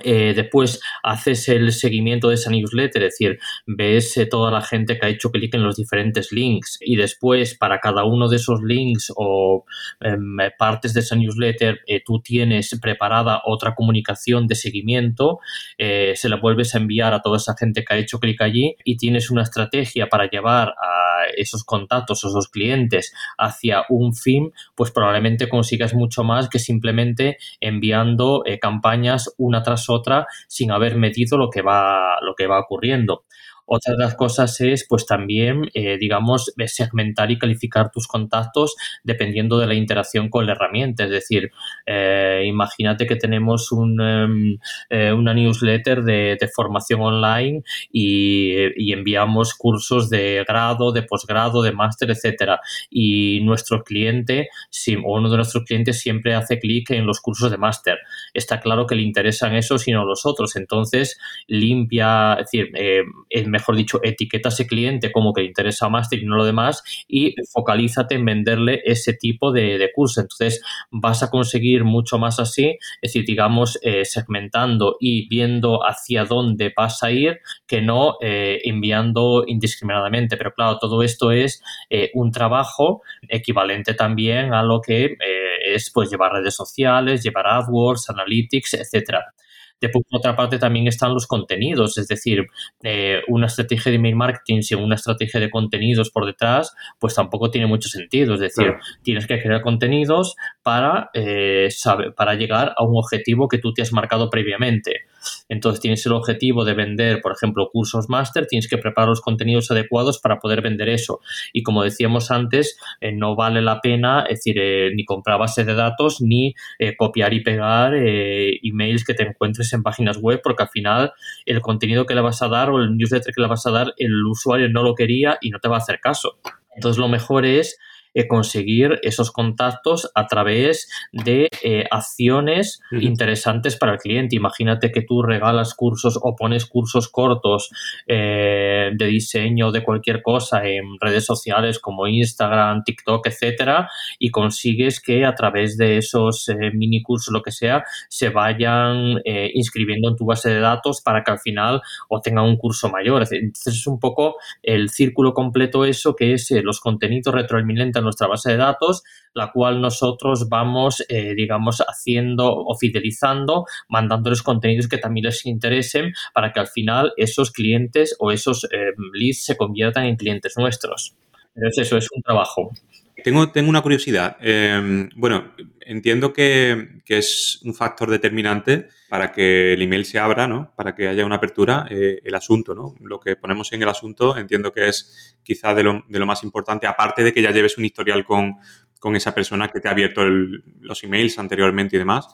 eh, después haces el seguimiento de esa newsletter, es decir, ves eh, toda la gente que ha hecho clic en los diferentes links y después para cada uno de esos links o em, partes de esa newsletter eh, tú tienes preparada otra comunicación de seguimiento, se la vuelves a enviar a toda esa gente que ha hecho clic allí y tienes una estrategia para llevar a esos contactos o esos clientes hacia un fin, pues probablemente consigas mucho más que simplemente enviando campañas una tras otra sin haber medido lo que va, lo que va ocurriendo. Otra de las cosas es, pues también, eh, digamos, segmentar y calificar tus contactos dependiendo de la interacción con la herramienta. Es decir, eh, imagínate que tenemos un, em, eh, una newsletter de, formación online y, enviamos cursos de grado, de posgrado, de máster, etcétera. Y nuestro cliente, si, o uno de nuestros clientes siempre hace clic en los cursos de máster. Está claro que le interesan esos y no los otros. Entonces, limpia, es decir, el mejor dicho, etiqueta a ese cliente como que le interesa más y no lo demás y focalízate en venderle ese tipo de, de curso. Entonces vas a conseguir mucho más así, es decir, digamos, eh, segmentando y viendo hacia dónde vas a ir que no eh, enviando indiscriminadamente. Pero claro, todo esto es eh, un trabajo equivalente también a lo que es pues llevar redes sociales, llevar AdWords, Analytics, etcétera. Después, por otra parte, también están los contenidos, es decir, eh, una estrategia de email marketing sin una estrategia de contenidos por detrás, pues tampoco tiene mucho sentido. Es decir, tienes que crear contenidos para, eh, para llegar a un objetivo que tú te has marcado previamente. Entonces tienes el objetivo de vender, por ejemplo, cursos máster, tienes que preparar los contenidos adecuados para poder vender eso. Y como decíamos antes, eh, no vale la pena, es decir, eh, ni comprar base de datos ni eh, copiar y pegar emails que te encuentres en páginas web, porque al final el contenido que le vas a dar o el newsletter que le vas a dar, el usuario no lo quería y no te va a hacer caso. Entonces lo mejor es eh, conseguir esos contactos a través de eh, acciones interesantes para el cliente. Imagínate que tú regalas cursos o pones cursos cortos eh, de diseño de cualquier cosa en redes sociales como Instagram, TikTok, etcétera, y consigues que a través de esos mini cursos, lo que sea, se vayan inscribiendo en tu base de datos para que al final obtengan un curso mayor. Entonces es un poco el círculo completo eso que es los contenidos retroalimentan nuestra base de datos, la cual nosotros vamos, eh, digamos, haciendo o fidelizando, mandándoles contenidos que también les interesen para que al final esos clientes o esos eh, leads se conviertan en clientes nuestros. Entonces eso es un trabajo. Tengo, tengo una curiosidad. Em, bueno, entiendo que, es un factor determinante para que el email se abra, ¿no? Para que haya una apertura, eh, el asunto, ¿no? Lo que ponemos en el asunto entiendo que es quizá de lo, de lo más importante, aparte de que ya lleves un historial con, esa persona que te ha abierto los emails anteriormente y demás.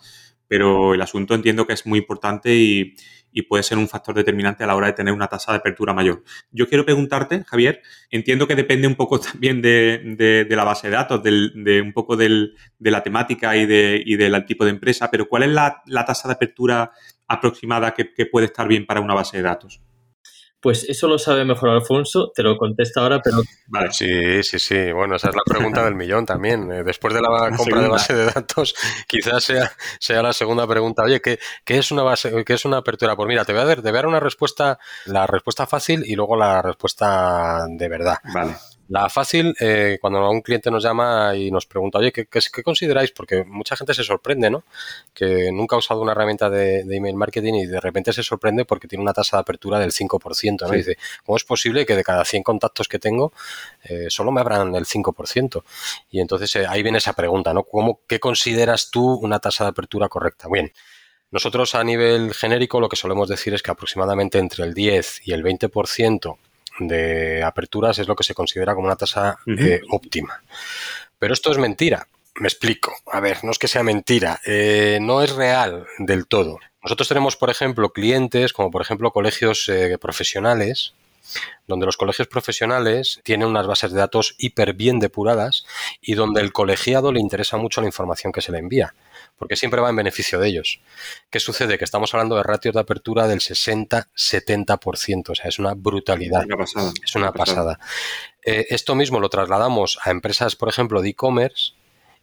Pero el asunto entiendo que es muy importante y, y puede ser un factor determinante a la hora de tener una tasa de apertura mayor. Yo quiero preguntarte, Javier, entiendo que depende un poco también de, la base de datos, de un poco de la temática y, del tipo de empresa, pero ¿cuál es la, tasa de apertura aproximada que puede estar bien para una base de datos? Pues eso lo sabe mejor Alfonso, te lo contesto ahora, pero... Vale. Sí, sí, sí. Bueno, esa es la pregunta del millón también. Eh, después de la, compra de base de datos, quizás sea, sea la segunda pregunta. Oye, ¿qué, ¿qué, es una base, qué es una apertura? Pues mira, te voy a dar, te voy a dar una respuesta, la respuesta fácil y luego la respuesta de verdad. Vale. La fácil, eh, cuando un cliente nos llama y nos pregunta, oye, ¿qué, qué, consideráis? Porque mucha gente se sorprende, ¿no? Que nunca ha usado una herramienta de, email marketing y de repente se sorprende porque tiene una tasa de apertura del 5%, ¿no? dice, ¿cómo es posible que de cada 100 contactos que tengo eh, solo me abran el 5%? Y entonces eh, ahí viene esa pregunta, ¿no? ¿Cómo, ¿Qué consideras tú una tasa de apertura correcta? Bien, nosotros a nivel genérico lo que solemos decir es que aproximadamente entre el 10 y el 20% de aperturas es lo que se considera como una tasa eh, óptima. Pero esto es mentira. Me explico. A ver, no es que sea mentira, eh, no es real del todo. Nosotros tenemos, por ejemplo, clientes como, por ejemplo, colegios eh, profesionales, donde los colegios profesionales tienen unas bases de datos hiper bien depuradas y donde el colegiado le interesa mucho la información que se le envía porque siempre va en beneficio de ellos. ¿Qué sucede? Que estamos hablando de ratios de apertura del 60-70%, o sea, es una brutalidad. Es una pasada. Eh, esto mismo lo trasladamos a empresas, por ejemplo, de e-commerce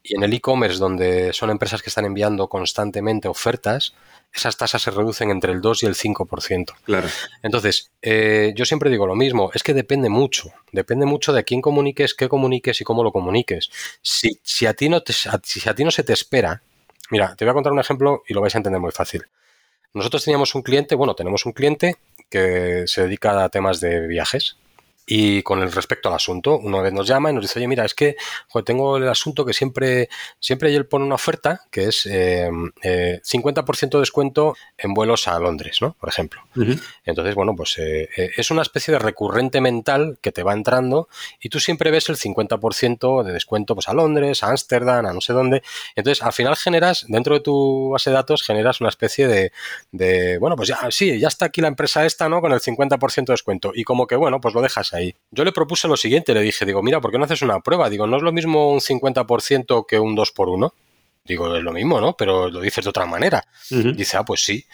Y en el e-commerce, donde son empresas que están enviando constantemente ofertas, esas tasas se reducen entre el 2 y el 5%. Claro. Entonces, eh, yo siempre digo lo mismo, es que depende mucho, depende mucho de quién comuniques, qué comuniques y cómo lo comuniques. Si, si, a, ti no te, si a ti no se te espera, mira, te voy a contar un ejemplo y lo vais a entender muy fácil. Nosotros teníamos un cliente, bueno, tenemos un cliente que se dedica a temas de viajes, y con el respecto al asunto, una vez nos llama y nos dice, oye, mira, es que tengo el asunto que siempre, siempre él pone una oferta que es eh, 50% eh, de descuento en vuelos a Londres, ¿no? Por ejemplo. Entonces, bueno, pues eh, eh, es una especie de recurrente mental que te va entrando y tú siempre ves el 50% de descuento pues, a Londres, a Ámsterdam, a no sé dónde. Entonces, al final generas, dentro de tu base de datos, generas una especie de, de bueno, pues ya, sí, ya está aquí la empresa esta, ¿no? Con el 50% de descuento. Y como que, bueno, pues lo dejas ahí yo le propuse lo siguiente, le dije, digo, mira, ¿por qué no haces una prueba? Digo, no es lo mismo un 50% que un 2 por 1 Digo, es lo mismo, ¿no? Pero lo dices de otra manera. Dice, ah, pues sí.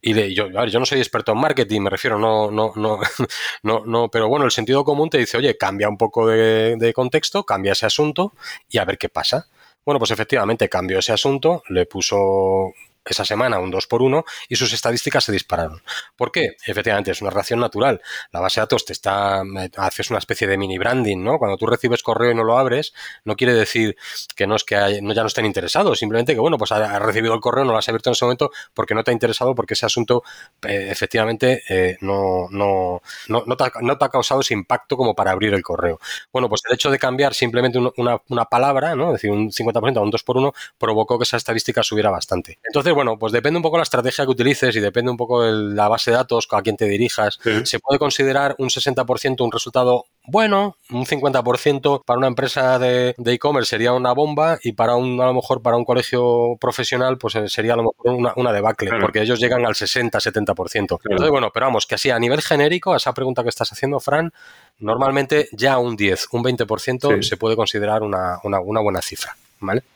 Y le, yo, a ver, yo no soy experto en marketing, me refiero, no, no, no, no, no, pero bueno, el sentido común te dice, oye, cambia un poco de, de contexto, cambia ese asunto y a ver qué pasa. Bueno, pues efectivamente cambió ese asunto, le puso esa semana un 2 por 1 y sus estadísticas se dispararon. ¿Por qué? Efectivamente, es una reacción natural. La base de datos te está, haces una especie de mini branding, ¿no? Cuando tú recibes correo y no lo abres, no quiere decir que no es que ya no estén interesados, simplemente que, bueno, pues has recibido el correo, no lo has abierto en ese momento porque no te ha interesado, porque ese asunto eh, efectivamente eh, no, no, no, te ha, causado ese impacto como para abrir el correo. Bueno, pues el hecho de cambiar simplemente una, una palabra, ¿no? Es decir, un 50% a un 2 por 1 provocó que esa estadística subiera bastante. Entonces, bueno, pues depende un poco la estrategia que utilices y depende un poco de la base de datos a quien te dirijas. Se puede considerar un 60% un resultado bueno, un 50% para una empresa de e-commerce sería una bomba y para un, a lo mejor para un colegio profesional pues eh, sería a lo mejor una, una debacle, porque ellos llegan al 60-70%. Entonces, bueno, pero vamos, que así a nivel genérico, a esa pregunta que estás haciendo, Fran, normalmente ya un 10, un 20% se puede considerar una, una, una buena cifra.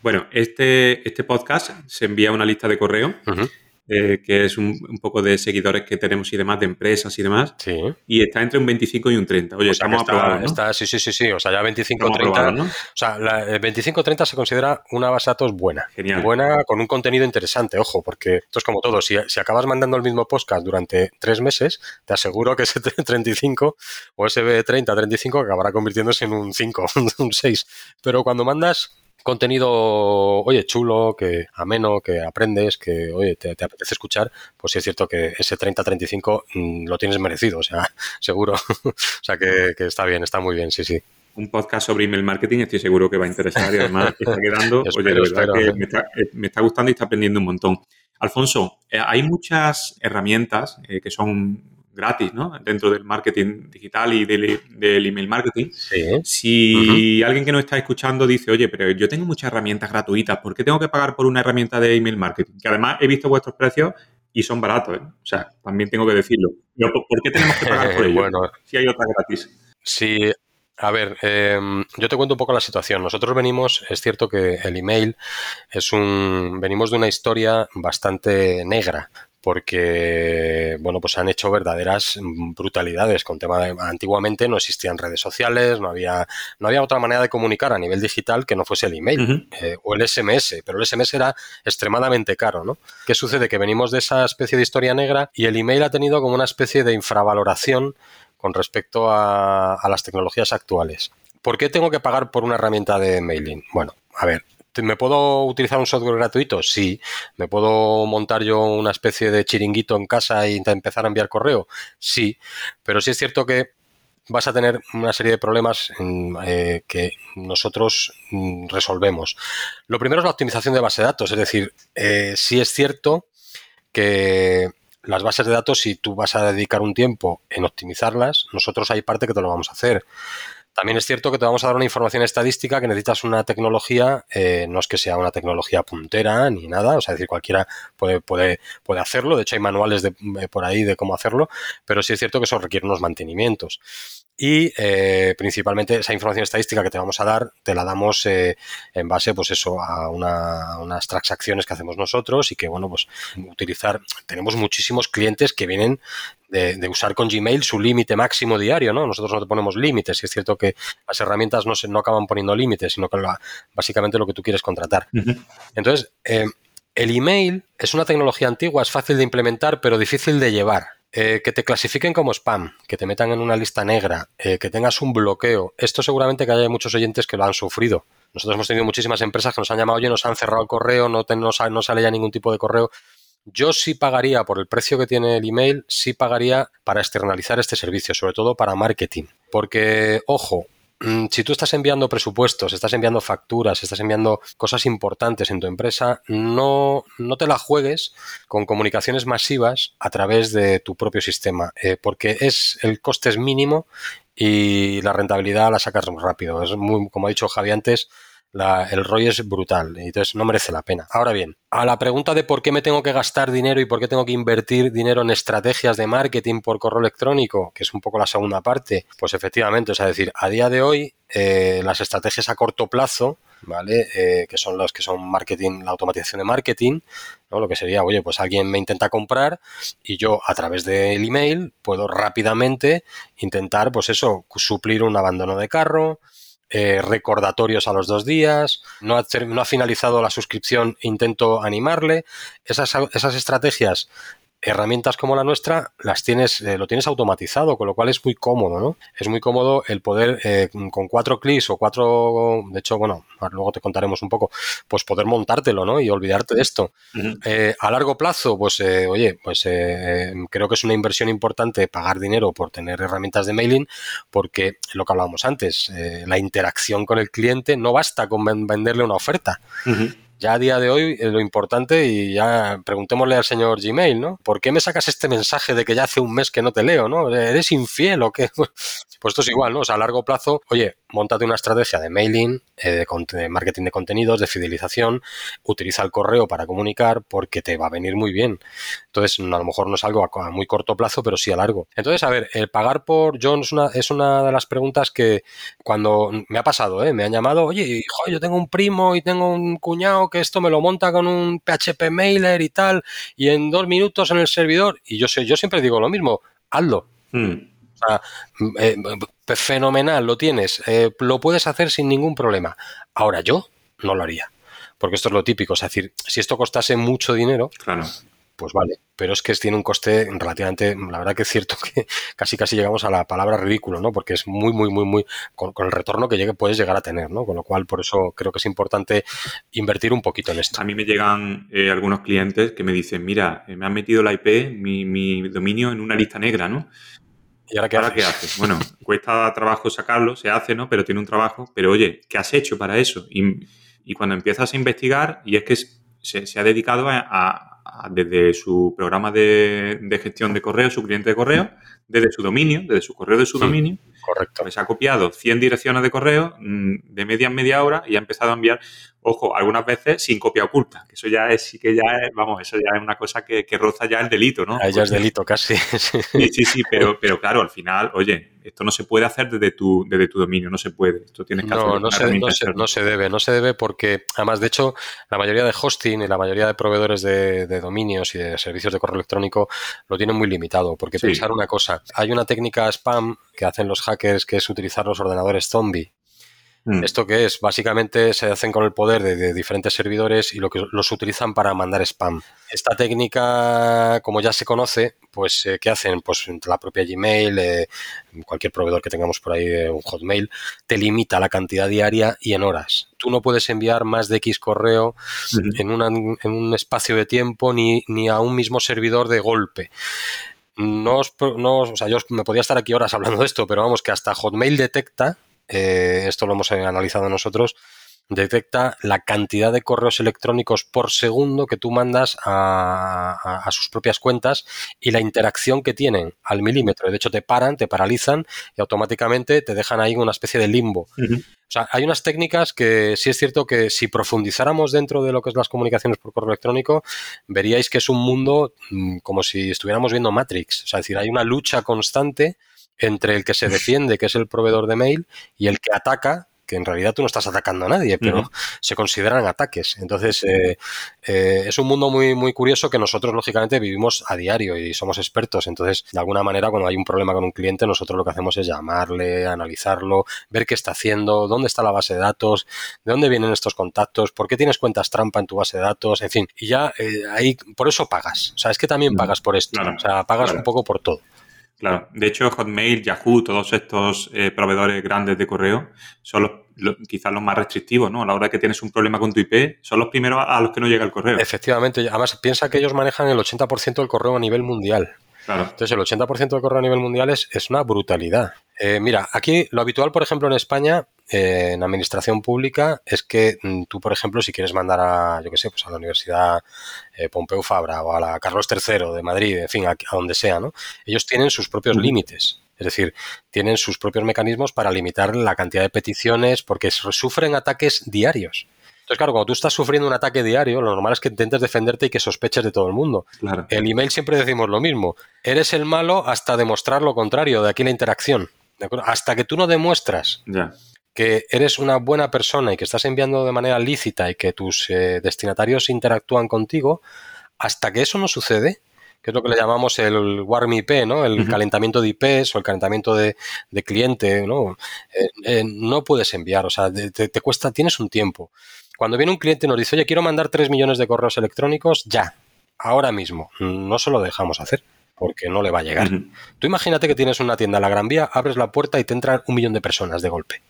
Bueno, este, este podcast se envía a una lista de correo. Eh, que es un, poco de seguidores que tenemos y demás, de empresas y demás. Sí. Y está entre un 25 y un 30. Oye, estamos aprobados, sí, sí, sí, sí. O sea, ya 25-30. O sea, el 25-30 se considera una base de datos buena. Genial. Buena con un contenido interesante, ojo, porque esto es como todo. Si, si acabas mandando el mismo podcast durante tres meses, te aseguro que ese 35 o ese 30-35 acabará convirtiéndose en un 5, un 6. Pero cuando mandas contenido, oye, chulo, que ameno, que aprendes, que, oye, te, apetece escuchar, pues sí es cierto que ese 30-35 mm, lo tienes merecido, o sea, seguro. o sea, que, está bien, está muy bien, sí, sí un podcast sobre email marketing, estoy seguro que va a interesar y además está quedando, oye, de verdad que me está, eh, me está, gustando y está aprendiendo un montón. Alfonso, eh, hay muchas herramientas eh, que son gratis, ¿no? Dentro del marketing digital y del, email marketing. Si alguien que nos está escuchando dice, oye, pero yo tengo muchas herramientas gratuitas, ¿por qué tengo que pagar por una herramienta de email marketing? Que además he visto vuestros precios y son baratos, ¿eh? O sea, también tengo que decirlo. ¿Por qué tenemos que pagar por ello? bueno, si hay otra gratis. Sí, a ver, em, yo te cuento un poco la situación. Nosotros venimos, es cierto que el email es un, venimos de una historia bastante negra, porque bueno pues han hecho verdaderas brutalidades con tema de antiguamente no existían redes sociales no había no había otra manera de comunicar a nivel digital que no fuese el email eh, o el SMS pero el SMS era extremadamente caro no qué sucede que venimos de esa especie de historia negra y el email ha tenido como una especie de infravaloración con respecto a, a las tecnologías actuales. ¿Por qué tengo que pagar por una herramienta de mailing? Bueno, a ver, ¿Me puedo utilizar un software gratuito? Sí. ¿Me puedo montar yo una especie de chiringuito en casa e empezar a enviar correo? Sí. Pero sí es cierto que vas a tener una serie de problemas eh, que nosotros mm, resolvemos. Lo primero es la optimización de base de datos, es decir, eh, sí es cierto que las bases de datos, si tú vas a dedicar un tiempo en optimizarlas, nosotros hay parte que te lo vamos a hacer. También es cierto que te vamos a dar una información estadística que necesitas una tecnología, eh, no es que sea una tecnología puntera ni nada, o sea, decir, cualquiera puede, puede, puede hacerlo, de hecho hay manuales de, eh, por ahí de cómo hacerlo, pero sí es cierto que eso requiere unos mantenimientos. Y eh, principalmente esa información estadística que te vamos a dar te la damos eh, en base pues eso a, unas transacciones que hacemos nosotros y que bueno pues utilizar tenemos muchísimos clientes que vienen de, usar con Gmail su límite máximo diario, ¿no? Nosotros no te ponemos límites, y es cierto que las herramientas no, se, no acaban poniendo límites, sino que básicamente lo que tú quieres contratar. Entonces, eh, el email es una tecnología antigua, es fácil de implementar, pero difícil de llevar. Eh, que te clasifiquen como spam, que te metan en una lista negra, eh, que tengas un bloqueo. Esto seguramente que haya muchos oyentes que lo han sufrido. Nosotros hemos tenido muchísimas empresas que nos han llamado, oye, nos han cerrado el correo, no, no sale ya ningún tipo de correo. Yo sí pagaría, por el precio que tiene el email, sí pagaría para externalizar este servicio, sobre todo para marketing. Porque, ojo, si tú estás enviando presupuestos, estás enviando facturas, estás enviando cosas importantes en tu empresa, no, no te la juegues con comunicaciones masivas a través de tu propio sistema, eh, porque es el coste es mínimo y la rentabilidad la sacas rápido. Es muy, como ha dicho Javi antes, el ROI es brutal, y entonces no merece la pena. Ahora bien, a la pregunta de por qué me tengo que gastar dinero y por qué tengo que invertir dinero en estrategias de marketing por correo electrónico, que es un poco la segunda parte, pues efectivamente, o sea, decir, a día de hoy eh, las estrategias a corto plazo, ¿vale? Eh, que son las que son marketing, la automatización de marketing, ¿no? Lo que sería, oye, pues alguien me intenta comprar y yo a través del email puedo rápidamente intentar, pues eso, suplir un abandono de carro, eh, recordatorios a los dos días, no ha, no ha, finalizado la suscripción, intento animarle. Esas, esas estrategias herramientas como la nuestra las tienes, eh, lo tienes automatizado, con lo cual es muy cómodo, ¿no? Es muy cómodo el poder eh, con cuatro clics o cuatro, de hecho, bueno, luego te contaremos un poco, pues poder montártelo, ¿no? Y olvidarte de esto. Eh, a largo plazo, pues, oye, pues creo que es una inversión importante pagar dinero por tener herramientas de mailing, porque lo que hablábamos antes, la interacción con el cliente no basta con venderle una oferta ya a día de hoy eh, lo importante, y ya preguntémosle al señor Gmail, ¿no? ¿Por qué me sacas este mensaje de que ya hace un mes que no te leo, ¿no? ¿Eres infiel o qué? Pues esto es igual, ¿no? O sea, a largo plazo, oye, montate una estrategia de mailing, eh, de, marketing de contenidos, de fidelización, utiliza el correo para comunicar porque te va a venir muy bien. Entonces, a lo mejor no es algo a, muy corto plazo, pero sí a largo. Entonces, a ver, el pagar por John es una, es una de las preguntas que cuando me ha pasado, ¿eh? me han llamado, oye, hijo, yo tengo un primo y tengo un cuñado que esto me lo monta con un PHP mailer y tal, y en dos minutos en el servidor, y yo, sé, yo siempre digo lo mismo, hazlo. Hmm. O sea, eh, fenomenal, lo tienes, eh, lo puedes hacer sin ningún problema. Ahora yo no lo haría, porque esto es lo típico, es decir, si esto costase mucho dinero, claro. pues vale, pero es que tiene un coste relativamente, la verdad que es cierto que casi casi llegamos a la palabra ridículo, ¿no? Porque es muy, muy, muy, muy, con, el retorno que llegue, puedes llegar a tener, ¿no? Con lo cual, por eso creo que es importante invertir un poquito en esto. A mí me llegan eh, algunos clientes que me dicen, mira, me han metido la IP, mi, mi dominio en una lista negra, ¿no? ¿Y ahora qué, haces? Bueno, cuesta trabajo sacarlo, se hace, ¿no? Pero tiene un trabajo. Pero oye, ¿qué has hecho para eso? Y, cuando empiezas a investigar, y es que se, ha dedicado a, desde su programa de, gestión de correo, su cliente de correo, desde su dominio, desde su correo de su dominio, correcto. Pues ha copiado 100 direcciones de correo mm, de media en media hora y ha empezado a enviar Ojo, algunas veces sin copia oculta, que eso ya es, sí que ya es, vamos, eso ya es una cosa que, roza ya el delito, ¿no? Ya es delito casi. Sí, sí, sí, pero, pero claro, al final, oye, esto no se puede hacer desde tu, desde tu dominio, no se puede. Esto tienes que no, no, se, no, se, debe, no se debe porque, además, de hecho, la mayoría de hosting y la mayoría de proveedores de, dominios y de servicios de correo electrónico lo tienen muy limitado. Porque pensar una cosa, hay una técnica spam que hacen los hackers que es utilizar los ordenadores zombie Mm. ¿Esto qué es? Básicamente se hacen con el poder de, diferentes servidores y lo que los utilizan para mandar spam. Esta técnica, como ya se conoce, pues eh, ¿qué hacen? Pues la propia Gmail, eh, cualquier proveedor que tengamos por ahí, eh, un Hotmail, te limita la cantidad diaria y en horas. Tú no puedes enviar más de X correo en, un espacio de tiempo ni, ni a un mismo servidor de golpe no, no, o sea, yo me podía estar aquí horas hablando de esto, pero vamos, que hasta Hotmail detecta eh, esto lo hemos analizado nosotros, detecta la cantidad de correos electrónicos por segundo que tú mandas a, sus propias cuentas y la interacción que tienen al milímetro. De hecho, te paran, te paralizan y automáticamente te dejan ahí una especie de limbo. O sea, hay unas técnicas que sí es cierto que si profundizáramos dentro de lo que es las comunicaciones por correo electrónico, veríais que es un mundo mm, como si estuviéramos viendo Matrix. O sea, es decir, hay una lucha constante entre el que se defiende, que es el proveedor de mail, y el que ataca, que en realidad tú no estás atacando a nadie, pero se consideran ataques. Entonces, eh, eh, es un mundo muy, muy curioso que nosotros, lógicamente, vivimos a diario y somos expertos. Entonces, de alguna manera, cuando hay un problema con un cliente, nosotros lo que hacemos es llamarle, analizarlo, ver qué está haciendo, dónde está la base de datos, de dónde vienen estos contactos, por qué tienes cuentas trampa en tu base de datos, en fin. Y ya eh, ahí, por eso pagas. O sea, es que también pagas por esto. o sea, pagas un poco por todo. Claro, de hecho Hotmail, Yahoo, todos estos eh, proveedores grandes de correo son los, quizás los más restrictivos, ¿no? A la hora que tienes un problema con tu IP, son los primeros a los que no llega el correo. Efectivamente, además piensa que ellos manejan el 80% del correo a nivel mundial. Claro. Entonces el 80% del correo a nivel mundial es, es una brutalidad. Eh, mira, aquí lo habitual, por ejemplo, en España eh, en administración pública es que mm, tú, por ejemplo, si quieres mandar a, yo qué sé, pues a la Universidad eh, Pompeu Fabra o a la Carlos III de Madrid, en fin, a, donde sea, ¿no? Ellos tienen sus propios límites. Es decir, tienen sus propios mecanismos para limitar la cantidad de peticiones porque sufren ataques diarios. Entonces, claro, cuando tú estás sufriendo un ataque diario, lo normal es que intentes defenderte y que sospeches de todo el mundo. Claro. El email siempre decimos lo mismo. Eres el malo hasta demostrar lo contrario, de aquí la interacción. Hasta que tú no demuestras que eres una buena persona y que estás enviando de manera lícita y que tus eh, destinatarios interactúan contigo, hasta que eso no sucede, que es lo que le llamamos el warm IP, ¿no? El calentamiento de IPs o el calentamiento de, cliente, ¿no? Eh, eh, no puedes enviar, o sea, te, te, cuesta, tienes un tiempo. Cuando viene un cliente y nos dice, oye, quiero mandar 3 millones de correos electrónicos, ya, ahora mismo, no se lo dejamos hacer porque no le va a llegar. Tú imagínate que tienes una tienda en la Gran Vía, abres la puerta y te entran un millón de personas de golpe.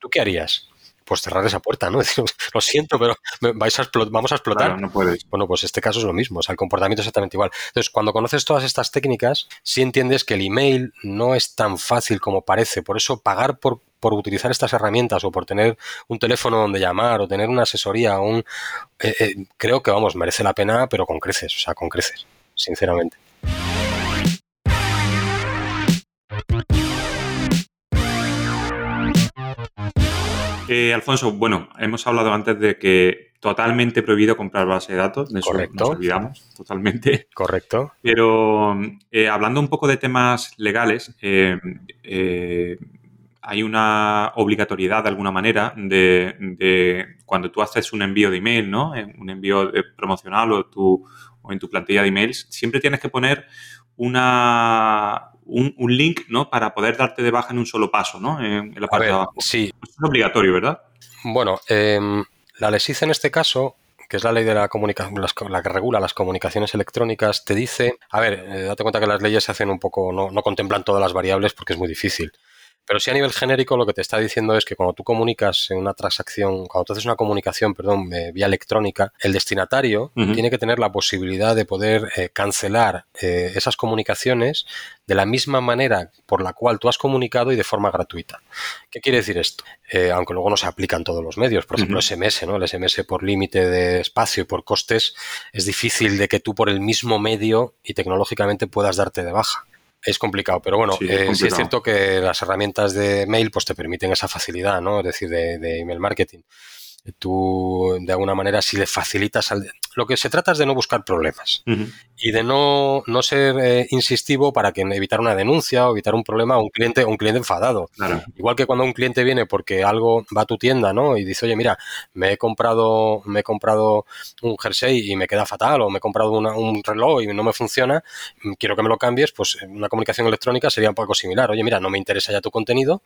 ¿tú qué harías? Pues cerrar esa puerta, ¿no? lo siento, pero vais a vamos a explotar. no puedes. Bueno, pues este caso es lo mismo, o sea, el comportamiento es exactamente igual. Entonces, cuando conoces todas estas técnicas, sí entiendes que el email no es tan fácil como parece. Por eso, pagar por, por utilizar estas herramientas o por tener un teléfono donde llamar o tener una asesoría, un, eh, eh, creo que, vamos, merece la pena, pero con creces, o sea, con creces, sinceramente. Eh, Alfonso, bueno, hemos hablado antes de que totalmente prohibido comprar base de datos, de eso Correcto. nos olvidamos totalmente. Correcto. Pero eh, hablando un poco de temas legales, eh, hay una obligatoriedad de alguna manera de, cuando tú haces un envío de email, ¿no? Un envío promocional o, o en tu plantilla de emails, siempre tienes que poner una, un, link, ¿no? Para poder darte de baja en un solo paso, ¿no? En, la parte de abajo. Sí. es obligatorio, ¿verdad? Bueno, em, la LESIC en este caso, que es la ley de la comunicación, la que regula las comunicaciones electrónicas, te dice, a ver, eh, date cuenta que las leyes se hacen un poco, no, no contemplan todas las variables porque es muy difícil. Pero sí a nivel genérico lo que te está diciendo es que cuando tú comunicas en una transacción, cuando tú haces una comunicación, perdón, eh, vía electrónica, el destinatario tiene que tener la posibilidad de poder eh, cancelar eh, esas comunicaciones de la misma manera por la cual tú has comunicado y de forma gratuita. ¿Qué quiere decir esto? aunque luego no se aplican todos los medios, por ejemplo, SMS, ¿no? El SMS por límite de espacio y por costes es difícil de que tú por el mismo medio y tecnológicamente puedas darte de baja es complicado, pero bueno, sí, es, eh, cierto que las herramientas de mail pues te permiten esa facilidad, ¿no? Es decir, de, email marketing. Tú, de alguna manera, si le facilitas al, lo que se trata es de no buscar problemas y de no, no ser eh, insistivo para que evitar una denuncia o evitar un problema a un cliente, un cliente enfadado. Igual que cuando un cliente viene porque algo va a tu tienda, ¿no? Y dice, oye, mira, me he comprado, me he comprado un jersey y me queda fatal, o me he comprado un reloj y no me funciona, quiero que me lo cambies, pues una comunicación electrónica sería un poco similar. Oye, mira, no me interesa ya tu contenido,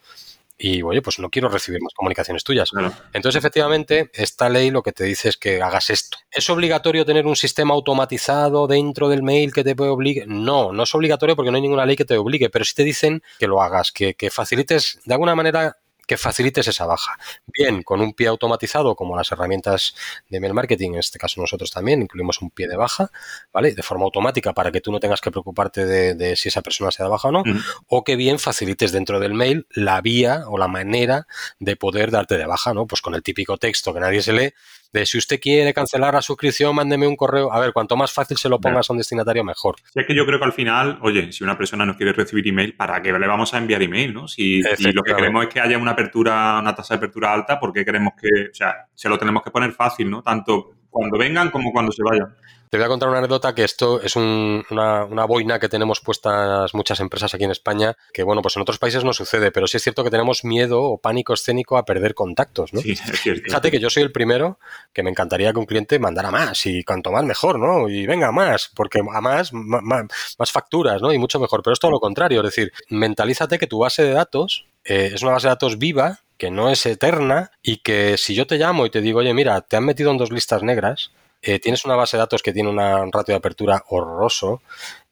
y oye, pues no quiero recibir más comunicaciones tuyas. Entonces, efectivamente, esta ley lo que te dice es que hagas esto. ¿Es obligatorio tener un sistema automatizado dentro del mail que te puede obligar? No, no es obligatorio porque no hay ninguna ley que te obligue, pero sí te dicen que lo hagas, que, que facilites de alguna manera que facilites esa baja. Bien, con un pie automatizado, como las herramientas de email marketing, en este caso nosotros también incluimos un pie de baja, ¿vale? De forma automática para que tú no tengas que preocuparte de, si esa persona se da baja o no, o que bien facilites dentro del mail la vía o la manera de poder darte de baja, ¿no? Pues con el típico texto que nadie se lee, de si usted quiere cancelar la suscripción, mándeme un correo. A ver, cuanto más fácil se lo pongas a un destinatario, mejor. Sí, es que yo creo que al final, oye, si una persona no quiere recibir email, ¿para qué le vamos a enviar email? ¿no? Si, lo que queremos es que haya una apertura, una tasa de apertura alta, ¿por qué queremos que, o sea, se lo tenemos que poner fácil, ¿no? Tanto cuando vengan como cuando se vayan. Te voy a contar una anécdota que esto es una, una, boina que tenemos puestas muchas empresas aquí en España, que bueno, pues en otros países no sucede, pero sí es cierto que tenemos miedo o pánico escénico a perder contactos, ¿no? Sí, es cierto. Fíjate que yo soy el primero que me encantaría que un cliente mandara más y cuanto más mejor, ¿no? Y venga más, porque a más, más, más facturas, ¿no? Y mucho mejor, pero es todo lo contrario, es decir, mentalízate que tu base de datos eh, es una base de datos viva, que no es eterna y que si yo te llamo y te digo, oye, mira, te han metido en dos listas negras, eh, tienes una base de datos que tiene una, un ratio de apertura horroroso,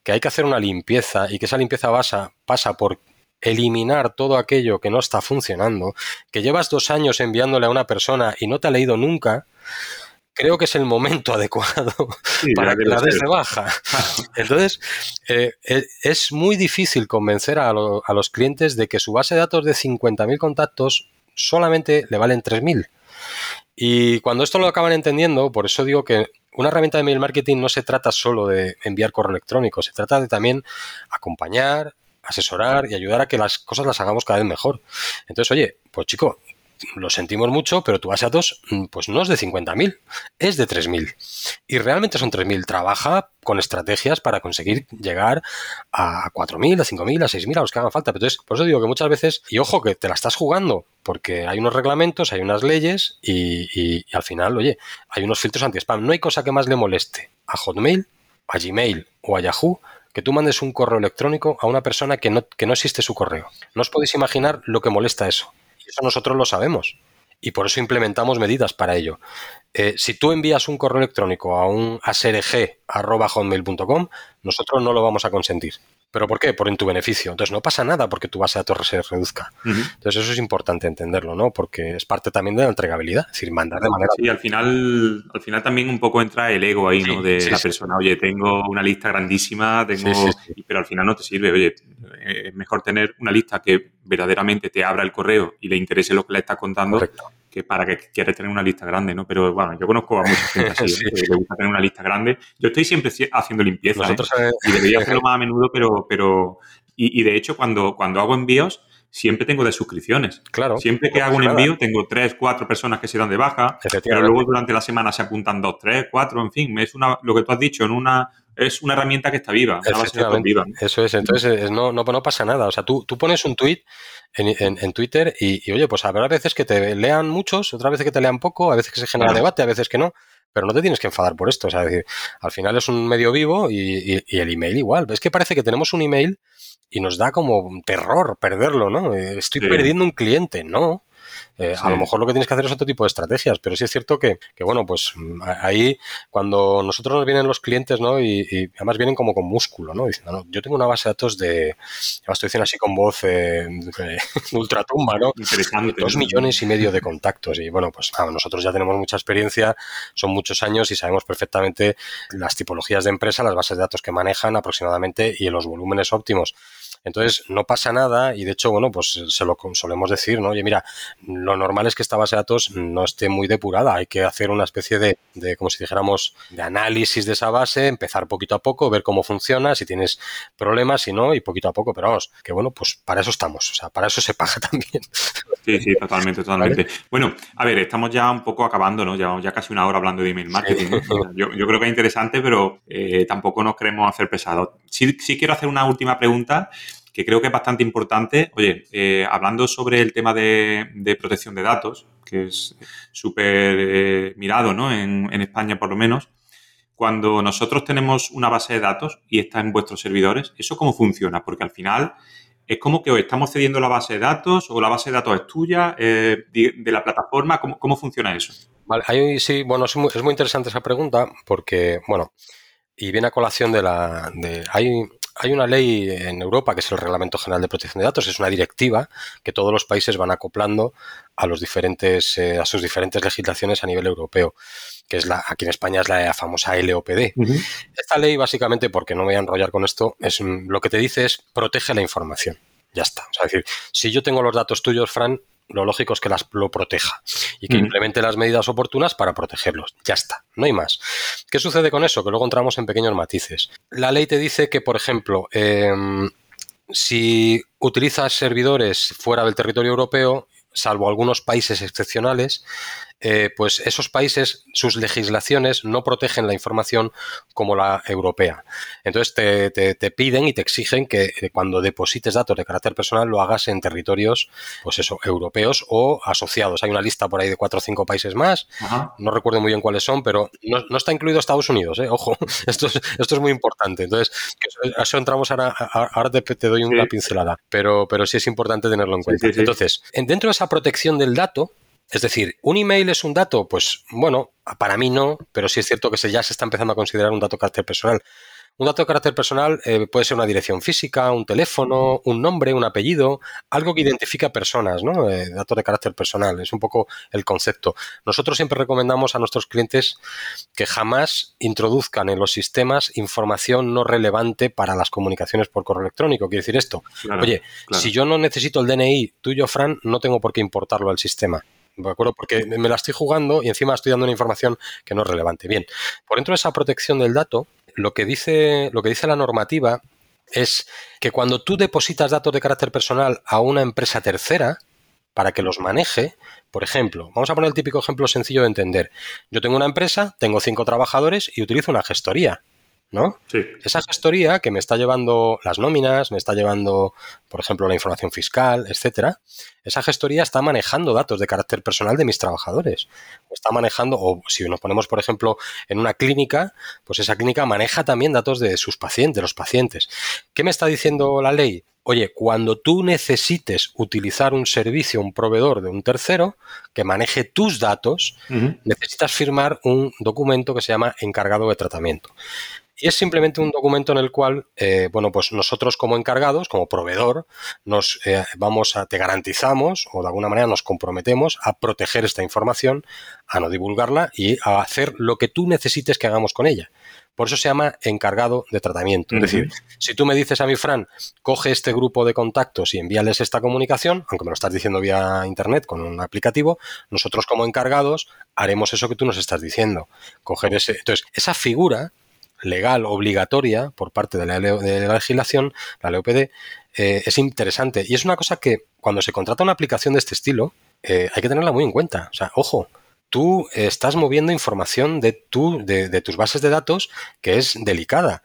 que hay que hacer una limpieza y que esa limpieza basa, pasa por eliminar todo aquello que no está funcionando, que llevas dos años enviándole a una persona y no te ha leído nunca, creo que es el momento adecuado para que la des de baja. Entonces, eh, eh, es muy difícil convencer a, a, los clientes de que su base de datos de 50.000 contactos solamente le valen 3.000. Y cuando esto lo acaban entendiendo, por eso digo que una herramienta de mail marketing no se trata solo de enviar correo electrónico, se trata de también acompañar, asesorar y ayudar a que las cosas las hagamos cada vez mejor. Entonces, oye, pues chico, lo sentimos mucho, pero tu base de datos mm, pues no es de 50.000, es de 3.000. Y realmente son 3.000. Trabaja con estrategias para conseguir llegar a 4.000, a 5.000, a 6.000, a los que hagan falta. Pero entonces, por eso digo que muchas veces, y ojo que te la estás jugando, porque hay unos reglamentos, hay unas leyes y, al final, oye, hay unos filtros anti-spam. No hay cosa que más le moleste a Hotmail, a Gmail o a Yahoo que tú mandes un correo electrónico a una persona que no, que no existe su correo. No os podéis imaginar lo que molesta eso. Eso nosotros lo sabemos y por eso medidas para ello. Eh, si tú envías un correo electrónico a un asrg.hotmail.com, nosotros no lo vamos a consentir. ¿Pero por qué? Por en tu beneficio. Entonces no pasa nada porque tu base de datos se reduzca. Entonces eso es importante entenderlo, ¿no? Porque es parte también de la entregabilidad. Es decir, mandar de manera... Sí, al final, al final también un poco entra el ego ahí, ¿no? De la persona. Oye, tengo una lista grandísima, tengo... Pero al final no te sirve. Oye, es mejor tener una lista que verdaderamente te abra el correo y le interese lo que le estás contando que para que quieres tener una lista grande, ¿no? Pero bueno, yo conozco a mucha gente así, ¿eh? que le gusta tener una lista grande. Yo estoy siempre haciendo limpieza, ¿eh? y debería hacerlo más a menudo, pero, pero y, de hecho cuando, cuando hago envíos siempre tengo de suscripciones. Claro. Siempre que hago un envío tengo tres, cuatro personas que se dan de baja, pero luego durante la semana se apuntan dos, tres, cuatro, en fin, es una, lo que tú has dicho, en una es una herramienta que está viva, viva. Eso es, entonces no, no, no, pasa nada. O sea, tú, tú pones un tweet en, Twitter y, oye, pues habrá veces que te lean muchos, otras veces que te lean poco, a veces que se genera debate, a veces que no, pero no te tienes que enfadar por esto. O sea, decir, al final es un medio vivo y, el email igual. Es que parece que tenemos un email y nos da como terror perderlo, ¿no? Estoy perdiendo un cliente, ¿no? Eh, a lo mejor lo que tienes que hacer es otro tipo de estrategias, pero sí es cierto que, bueno, pues mm, ahí cuando nosotros nos vienen los clientes, ¿no? Y, además vienen como con músculo, ¿no? Diciendo, no, yo tengo una base de datos de, ya estoy diciendo así con voz eh, ultratumba, ¿no? Interesante. Dos millones y medio de contactos y bueno, pues nosotros ya tenemos mucha experiencia, son muchos años y sabemos perfectamente las tipologías de empresa, las bases de datos que manejan aproximadamente y los volúmenes óptimos. Entonces, no pasa nada y de hecho, bueno, pues se lo solemos decir, ¿no? Oye, mira, lo normal es que esta base de datos no esté muy depurada, hay que hacer una especie de, de como si dijéramos, de análisis de esa base, empezar poquito a poco, ver cómo funciona, si tienes problemas, si no, y poquito a poco, pero vamos, que bueno, pues para eso estamos, o sea, para eso se paga también. Sí, sí, totalmente, totalmente. Bueno, a ver, estamos ya un poco acabando, ¿no? Llevamos ya casi una hora hablando de email marketing. Yo, yo, creo que es interesante, pero eh, tampoco nos queremos hacer pesados. Sí, sí quiero hacer una última pregunta que creo que es bastante importante. Oye, eh, hablando sobre el tema de, protección de datos, que es súper eh, mirado ¿no? En, España por lo menos, cuando nosotros tenemos una base de datos y está en vuestros servidores, ¿eso cómo funciona? Porque al final es como que os estamos cediendo la base de datos o la base de datos es tuya, eh, de, la plataforma, ¿cómo, funciona eso? Vale, ahí sí, bueno, es muy, es muy, interesante esa pregunta porque, bueno, y viene a colación de la... De, hay, hay una ley en Europa que es el Reglamento General de Protección de Datos, es una directiva que todos los países van acoplando a los diferentes eh, a sus diferentes legislaciones a nivel europeo, que es la aquí en España es la famosa LOPD. Esta ley básicamente, porque no me voy a enrollar con esto, es lo que te dice es protege la información. Ya está. O sea, es decir, si yo tengo los datos tuyos, Fran, lo lógico es que las, lo proteja y que implemente las medidas oportunas para protegerlos. Ya está, no hay más. ¿Qué sucede con eso? Que luego entramos en pequeños matices. La ley te dice que, por ejemplo, em, si utilizas servidores fuera del territorio europeo, salvo algunos países excepcionales, eh, pues esos países, sus legislaciones no protegen la información como la europea. Entonces te, piden y te exigen que eh, cuando deposites datos de carácter personal lo hagas en territorios, pues eso, europeos o asociados. Hay una lista por ahí de cuatro o cinco países más, no recuerdo muy bien cuáles son, pero no, está incluido Estados Unidos, ¿eh? ojo, esto es, esto es muy importante. Entonces, eso, entramos ahora, ahora te, doy una pincelada, pero, pero sí es importante tenerlo en cuenta. Entonces, dentro de esa protección del dato, es decir, ¿un email es un dato? Pues bueno, para mí no, pero sí es cierto que ya se está empezando a considerar un dato de carácter personal. Un dato de carácter personal eh, puede ser una dirección física, un teléfono, un nombre, un apellido, algo que identifica a personas, ¿no? Eh, datos de carácter personal, es un poco el concepto. Nosotros siempre recomendamos a nuestros clientes que jamás introduzcan en los sistemas información no relevante para las comunicaciones por correo electrónico. Quiere decir esto, oye, si yo no necesito el DNI tuyo, Fran, no tengo por qué importarlo al sistema. ¿De acuerdo? Porque me la estoy jugando y encima estoy dando una información que no es relevante. Bien, por dentro de esa protección del dato, lo que dice, lo que dice la normativa es que cuando tú depositas datos de carácter personal a una empresa tercera para que los maneje, por ejemplo, vamos a poner el típico ejemplo sencillo de entender. Yo tengo una empresa, tengo cinco trabajadores y utilizo una gestoría. ¿No? Esa gestoría que me está llevando las nóminas, me está llevando, por ejemplo, la información fiscal, etcétera, esa gestoría está manejando datos de carácter personal de mis trabajadores. está manejando, o si nos ponemos, por ejemplo, en una clínica, pues esa clínica maneja también datos de sus pacientes, de los pacientes. ¿Qué me está diciendo la ley? Oye, cuando tú necesites utilizar un servicio, un proveedor de un tercero que maneje tus datos, necesitas firmar un documento que se llama encargado de tratamiento. Y es simplemente un documento en el cual, eh, bueno, pues nosotros como encargados, como proveedor, nos eh, vamos a, te garantizamos o de alguna manera nos comprometemos a proteger esta información, a no divulgarla y a hacer lo que tú necesites que hagamos con ella. Por eso se llama encargado de tratamiento. Es decir, si tú me dices a mi Fran, coge este grupo de contactos y envíales esta comunicación, aunque me lo estás diciendo vía internet con un aplicativo, nosotros como encargados haremos eso que tú nos estás diciendo. Coger ese. Entonces, esa figura legal obligatoria por parte de la, legislación, la LOPD, eh, es interesante. Y es una cosa que cuando se contrata una aplicación de este estilo, eh, hay que tenerla muy en cuenta. O sea, ojo, tú estás moviendo información de, tu, de, tus bases de datos que es delicada.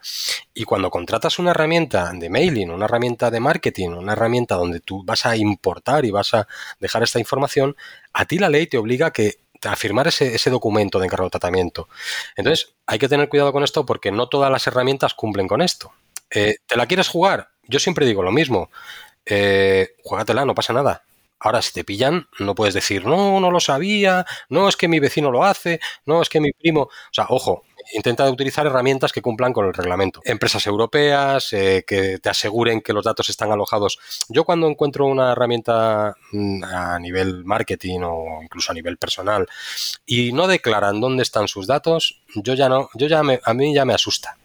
Y cuando contratas una herramienta de mailing, una herramienta de marketing, una herramienta donde tú vas a importar y vas a dejar esta información, a ti la ley te obliga a que a firmar ese, ese documento de encargo de tratamiento. Entonces, hay que tener cuidado con esto porque no todas las herramientas cumplen con esto. Eh, ¿Te la quieres jugar? Yo siempre digo lo mismo. Eh, juégatela, no pasa nada. Ahora, si te pillan, no puedes decir, no, no lo sabía, no, es que mi vecino lo hace, no, es que mi primo. O sea, ojo, intenta utilizar herramientas que cumplan con el reglamento. Empresas europeas eh, que te aseguren que los datos están alojados. Yo cuando encuentro una herramienta mm, a nivel marketing o incluso a nivel personal y no declaran dónde están sus datos, yo ya no, yo ya me, a mí ya me asusta.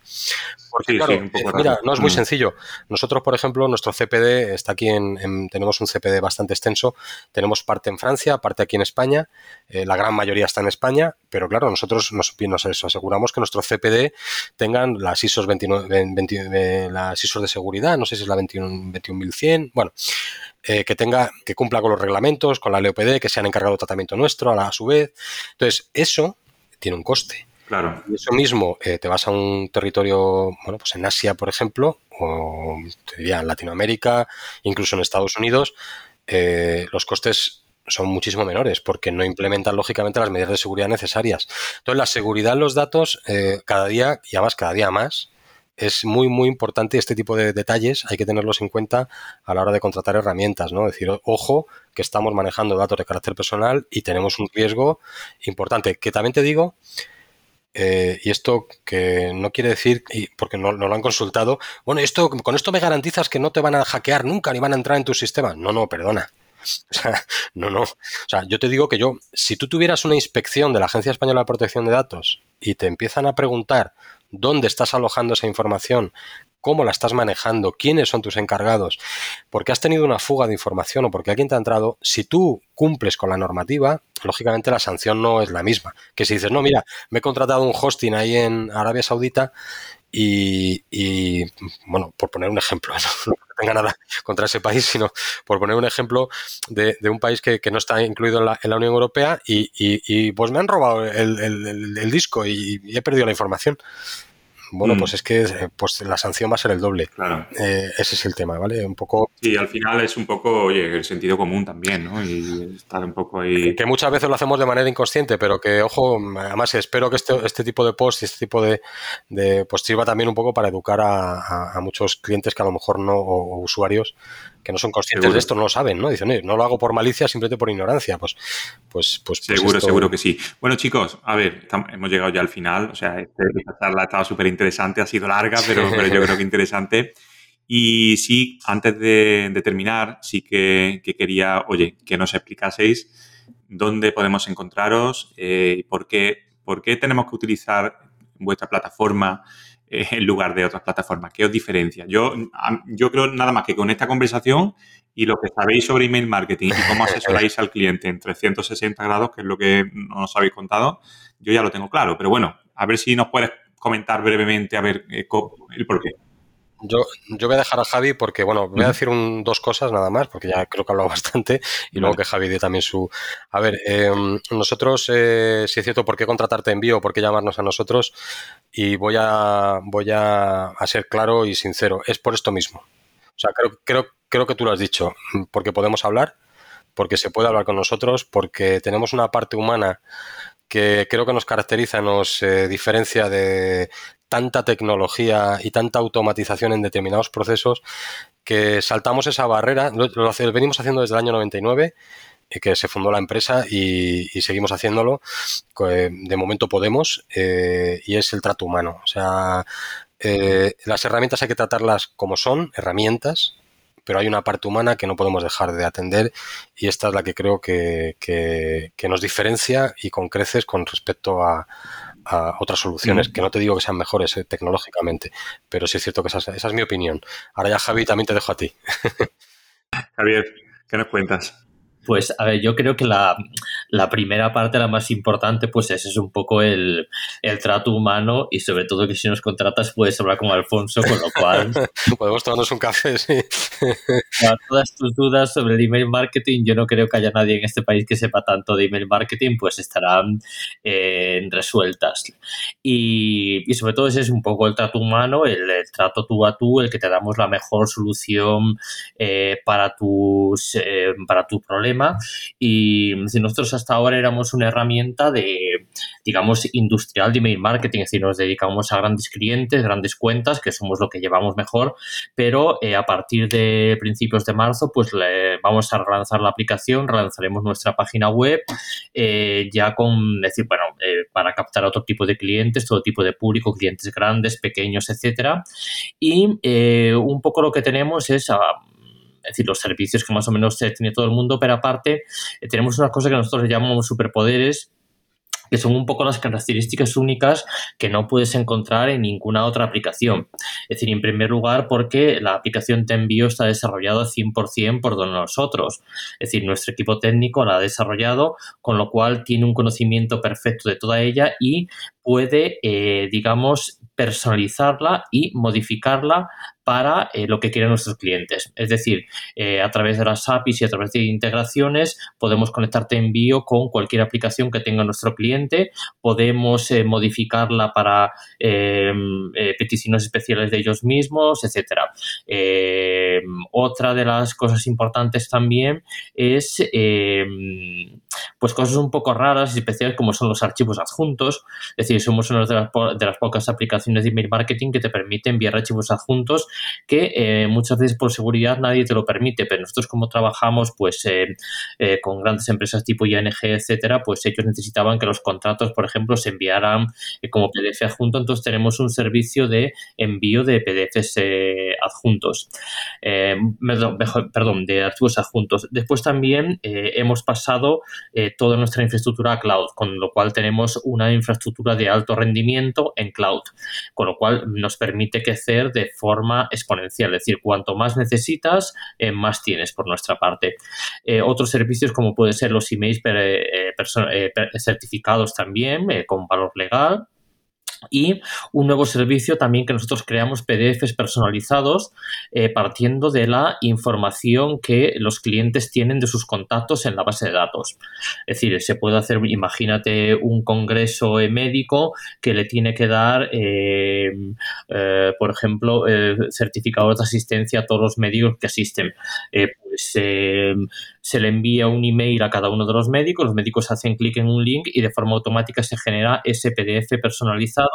Porque, claro, eh, mira, no es muy mm. sencillo. Nosotros, por ejemplo, nuestro CPD está aquí en, tenemos un CPD bastante extenso. Tenemos parte en Francia, parte aquí en España. Eh, la gran mayoría está en España, pero claro, nosotros nos, nos aseguramos que nuestro CPD tengan las ISOs 29, las ISOs de seguridad, no sé si es la 21, 21100, bueno, eh, que tenga, que cumpla con los reglamentos, con la LOPD, que sean encargado de tratamiento nuestro a, a su vez. Entonces, eso tiene un coste. Claro. Y eso mismo, eh, te vas a un territorio, bueno, pues en Asia, por ejemplo, o te diría en Latinoamérica, incluso en Estados Unidos, eh, los costes son muchísimo menores porque no implementan lógicamente las medidas de seguridad necesarias. Entonces, la seguridad en los datos eh, cada día, y además cada día más, es muy, muy importante este tipo de detalles hay que tenerlos en cuenta a la hora de contratar herramientas, ¿no? Es decir, ojo, que estamos manejando datos de carácter personal y tenemos un riesgo importante. Que también te digo eh, y esto que no quiere decir, y porque no, lo han consultado, bueno, esto con esto me garantizas que no te van a hackear nunca ni van a entrar en tu sistema. No, no, perdona. O sea, no, no. O sea, yo te digo que yo, si tú tuvieras una inspección de la Agencia Española de Protección de Datos y te empiezan a preguntar dónde estás alojando esa información, cómo la estás manejando, quiénes son tus encargados, porque has tenido una fuga de información o porque alguien te ha entrado, si tú cumples con la normativa, lógicamente la sanción no es la misma. Que si dices, no, mira, me he contratado un hosting ahí en Arabia Saudita y, bueno, por poner un ejemplo, no, tenga nada contra ese país, sino por poner un ejemplo de, un país que, no está incluido en la, Unión Europea y, pues me han robado el, disco y, he perdido la información. Bueno, mm. pues es que pues la sanción va a ser el doble. Claro. Eh, ese es el tema, ¿vale? Un poco. Sí, al final es un poco, oye, el sentido común también, ¿no? Y estar un poco ahí. Que muchas veces lo hacemos de manera inconsciente, pero que, ojo, además espero que este, este tipo de post y este tipo de, de pues sirva también un poco para educar a, a, muchos clientes que a lo mejor no, o usuarios que no son conscientes de esto, no lo saben, ¿no? Dicen, no lo hago por malicia, simplemente por ignorancia. Pues, pues, pues, pues seguro, seguro que sí. Bueno, chicos, a ver, hemos llegado ya al final. O sea, esta charla ha estado súper interesante, ha sido larga, pero, pero, yo creo que interesante. Y sí, antes de, terminar, sí que, quería, oye, que nos explicaseis dónde podemos encontraros eh, por, qué, por qué tenemos que utilizar vuestra plataforma eh, en lugar de otras plataformas? ¿Qué os diferencia? Yo, yo creo nada más que con esta conversación y lo que sabéis sobre email marketing y cómo asesoráis al cliente en 360 grados, que es lo que nos habéis contado, yo ya lo tengo claro. Pero bueno, a ver si nos puedes comentar brevemente a ver eh, el por qué. Yo, yo voy a dejar a Javi porque, bueno, voy a decir dos cosas nada más, porque ya creo que ha hablado bastante, y luego que Javi dé también su... A ver, em, nosotros, eh, si es cierto, ¿por qué contratarte envío? ¿Por qué llamarnos a nosotros? Y voy a, voy a, ser claro y sincero, es por esto mismo. O sea, creo, creo, creo que tú lo has dicho, porque podemos hablar, porque se puede hablar con nosotros, porque tenemos una parte humana que creo que nos caracteriza, nos eh, diferencia de tanta tecnología y tanta automatización en determinados procesos que saltamos esa barrera. Lo, venimos haciendo desde el año 99 eh, que se fundó la empresa y, seguimos haciéndolo. De momento podemos eh, y es el trato humano. O sea, las herramientas hay que tratarlas como son, herramientas, pero hay una parte humana que no podemos dejar de atender y esta es la que creo que, nos diferencia y con creces con respecto a, otras soluciones, que no te digo que sean mejores eh, tecnológicamente, pero sí es cierto que esa, esa es mi opinión. Ahora ya, Javi, también te dejo a ti. Javier, ¿qué nos cuentas? Pues a ver, yo creo que la, primera parte, la más importante, pues ese es un poco el, trato humano y sobre todo que si nos contratas puedes hablar con Alfonso, con lo cual... Podemos tomarnos un café, sí. Para todas tus dudas sobre el email marketing, yo no creo que haya nadie en este país que sepa tanto de email marketing, pues estarán eh, resueltas. Y, sobre todo ese es un poco el trato humano, el, trato tú a tú, el que te damos la mejor solución eh, para, tus, eh, para tu y nosotros hasta ahora éramos una herramienta de, digamos, industrial de email marketing, es decir, nos dedicamos a grandes clientes, grandes cuentas, que somos lo que llevamos mejor, pero eh, a partir de principios de marzo, pues le, vamos a relanzar la aplicación, relanzaremos nuestra página web, eh, ya con, decir, bueno, eh, para captar otro tipo de clientes, todo tipo de público, clientes grandes, pequeños, etcétera. Y un poco lo que tenemos es... Ah, es decir, los servicios que más o menos tiene todo el mundo, pero aparte eh, tenemos unas cosas que nosotros llamamos superpoderes, que son un poco las características únicas que no puedes encontrar en ninguna otra aplicación. Es decir, en primer lugar, porque la aplicación Te Envío está desarrollada 100% por nosotros. Es decir, nuestro equipo técnico la ha desarrollado, con lo cual tiene un conocimiento perfecto de toda ella y puede, eh, digamos, personalizarla y modificarla para eh, lo que quieren nuestros clientes. Es decir, eh, a través de las APIs y a través de integraciones podemos conectarte envío con cualquier aplicación que tenga nuestro cliente, podemos modificarla para em, peticiones especiales de ellos mismos, etcétera. Otra de las cosas importantes también es em, pues cosas un poco raras y especiales como son los archivos adjuntos. Es decir, somos una de las, de las pocas aplicaciones de email marketing que te permite enviar archivos adjuntos que eh, muchas veces por seguridad nadie te lo permite, pero nosotros como trabajamos pues eh, eh, con grandes empresas tipo ING, etcétera, pues ellos necesitaban que los contratos, por ejemplo, se enviaran como PDF adjunto, entonces tenemos un servicio de envío de PDFs adjuntos, perdón, de archivos adjuntos. Después también hemos pasado toda nuestra infraestructura a cloud, con lo cual tenemos una infraestructura de alto rendimiento en cloud, con lo cual nos permite crecer de forma exponencial, es decir, cuanto más necesitas, eh, más tienes por nuestra parte. Eh, otros servicios como pueden ser los emails eh, certificados también con valor legal y un nuevo servicio también que nosotros creamos PDFs personalizados eh, partiendo de la información que los clientes tienen de sus contactos en la base de datos. Es decir, se puede hacer, imagínate un congreso médico que le tiene que dar, eh, eh, por ejemplo, certificados de asistencia a todos los médicos que asisten. Pues se le envía un email a cada uno de los médicos, los médicos hacen clic en un link y de forma automática se genera ese PDF personalizado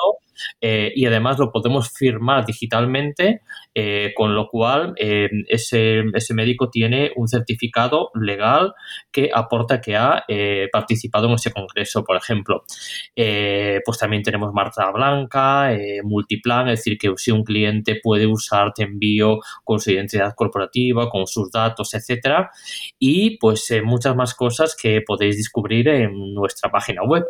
eh, y además lo podemos firmar digitalmente, eh, con lo cual eh, ese, ese, médico tiene un certificado legal que aporta que ha participado en ese congreso, por ejemplo. pues también tenemos marca blanca, multiplan, es decir, que si un cliente puede usar Te envío con su identidad corporativa, con sus datos, etcétera, y pues muchas más cosas que podéis descubrir en nuestra página web.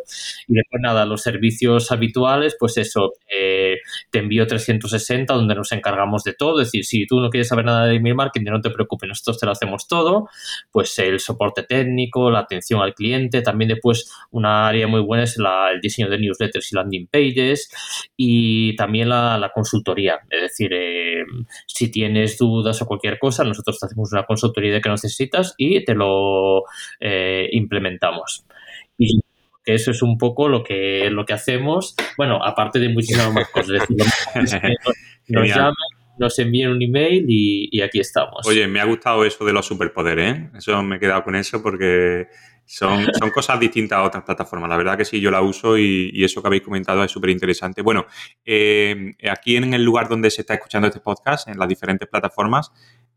Y después nada, los servicios habituales, pues eso eh, te envío 360 donde nos encargamos de todo. Es decir, si tú no quieres saber nada de email marketing, no te preocupes, nosotros te lo hacemos todo. Pues el soporte técnico, la atención al cliente, también después una área muy buena es el diseño de newsletters y landing pages y también la, consultoría. Es decir, eh, si tienes dudas o cualquier cosa, nosotros te hacemos una consultoría de que necesitas y te lo eh, implementamos. Que eso es un poco lo que, lo que hacemos, bueno, aparte de muchísimas más cosas. nos, llaman, nos envían un email y, aquí estamos. Oye, me ha gustado eso de los superpoderes, ¿eh? Eso me he quedado con eso porque son, son cosas distintas a otras plataformas. La verdad que sí, yo la uso y, eso que habéis comentado es súper interesante. Bueno, eh, aquí en el lugar donde se está escuchando este podcast, en las diferentes plataformas,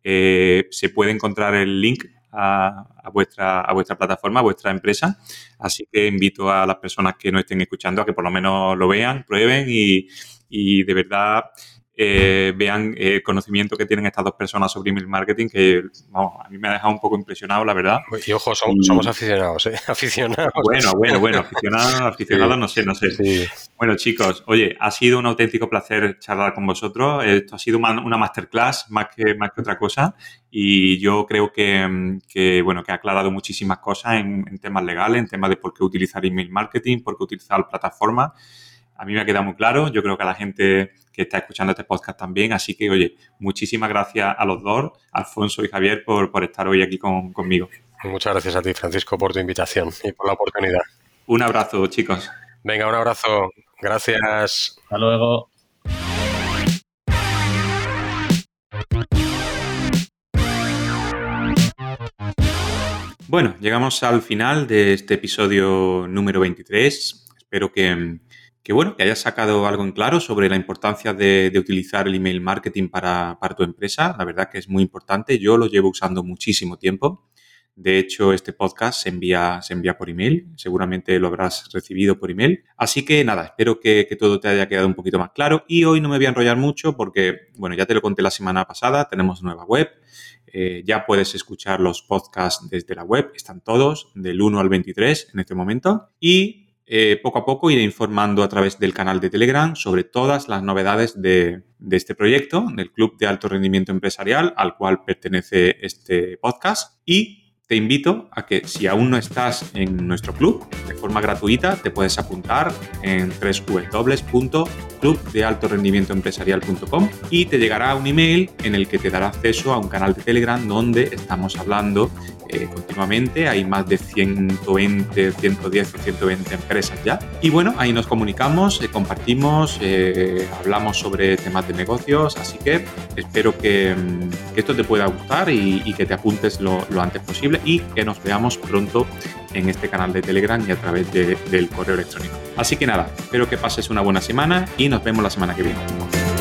eh, se puede encontrar el link a, vuestra, a vuestra plataforma, a vuestra empresa. Así que invito a las personas que no estén escuchando a que por lo menos lo vean, prueben y, y de verdad eh, vean el eh, conocimiento que tienen estas dos personas sobre email marketing, que a mí me ha dejado un poco impresionado, la verdad. Y ojo, somos, aficionados, ¿eh? Aficionados. Bueno, bueno, bueno, aficionados, aficionados, no sé, no sé. Bueno, chicos, oye, ha sido un auténtico placer charlar con vosotros. Esto ha sido una masterclass más que, más que otra cosa y yo creo que, bueno, que ha aclarado muchísimas cosas en, en temas legales, en temas de por qué utilizar email marketing, por qué utilizar plataformas a mí me ha quedado muy claro, yo creo que a la gente que está escuchando este podcast también, así que oye, muchísimas gracias a los dos, Alfonso y Javier, por, estar hoy aquí conmigo. Muchas gracias a ti, Francisco, por tu invitación y por la oportunidad. Un abrazo, chicos. Venga, un abrazo. Gracias. Hasta luego. Bueno, llegamos al final de este episodio número 23. Espero que, que bueno, que hayas sacado algo en claro sobre la importancia de, utilizar el email marketing para, tu empresa. La verdad que es muy importante. Yo lo llevo usando muchísimo tiempo. De hecho, este podcast se envía, se envía por email. Seguramente lo habrás recibido por email. Así que nada, espero que, todo te haya quedado un poquito más claro. Y hoy no me voy a enrollar mucho porque, bueno, ya te lo conté la semana pasada. Tenemos nueva web. Eh, ya puedes escuchar los podcasts desde la web. Están todos del 1 al 23 en este momento. Y eh, poco a poco iré informando a través del canal de Telegram sobre todas las novedades de, este proyecto, del Club de Alto Rendimiento Empresarial al cual pertenece este podcast. Y te invito a que si aún no estás en nuestro club, de forma gratuita te puedes apuntar en www.clubdealtorendimientoempresarial.com y te llegará un email en el que te dará acceso a un canal de Telegram donde estamos hablando eh, continuamente. Hay más de 120, 110 o 120 empresas ya. Y bueno, ahí nos comunicamos, eh, compartimos, eh, hablamos sobre temas de negocios. Así que espero que, mm, esto te pueda gustar y, que te apuntes lo, antes posible y que nos veamos pronto en este canal de Telegram y a través del correo electrónico. Así que nada, espero que pases una buena semana y nos vemos la semana que viene.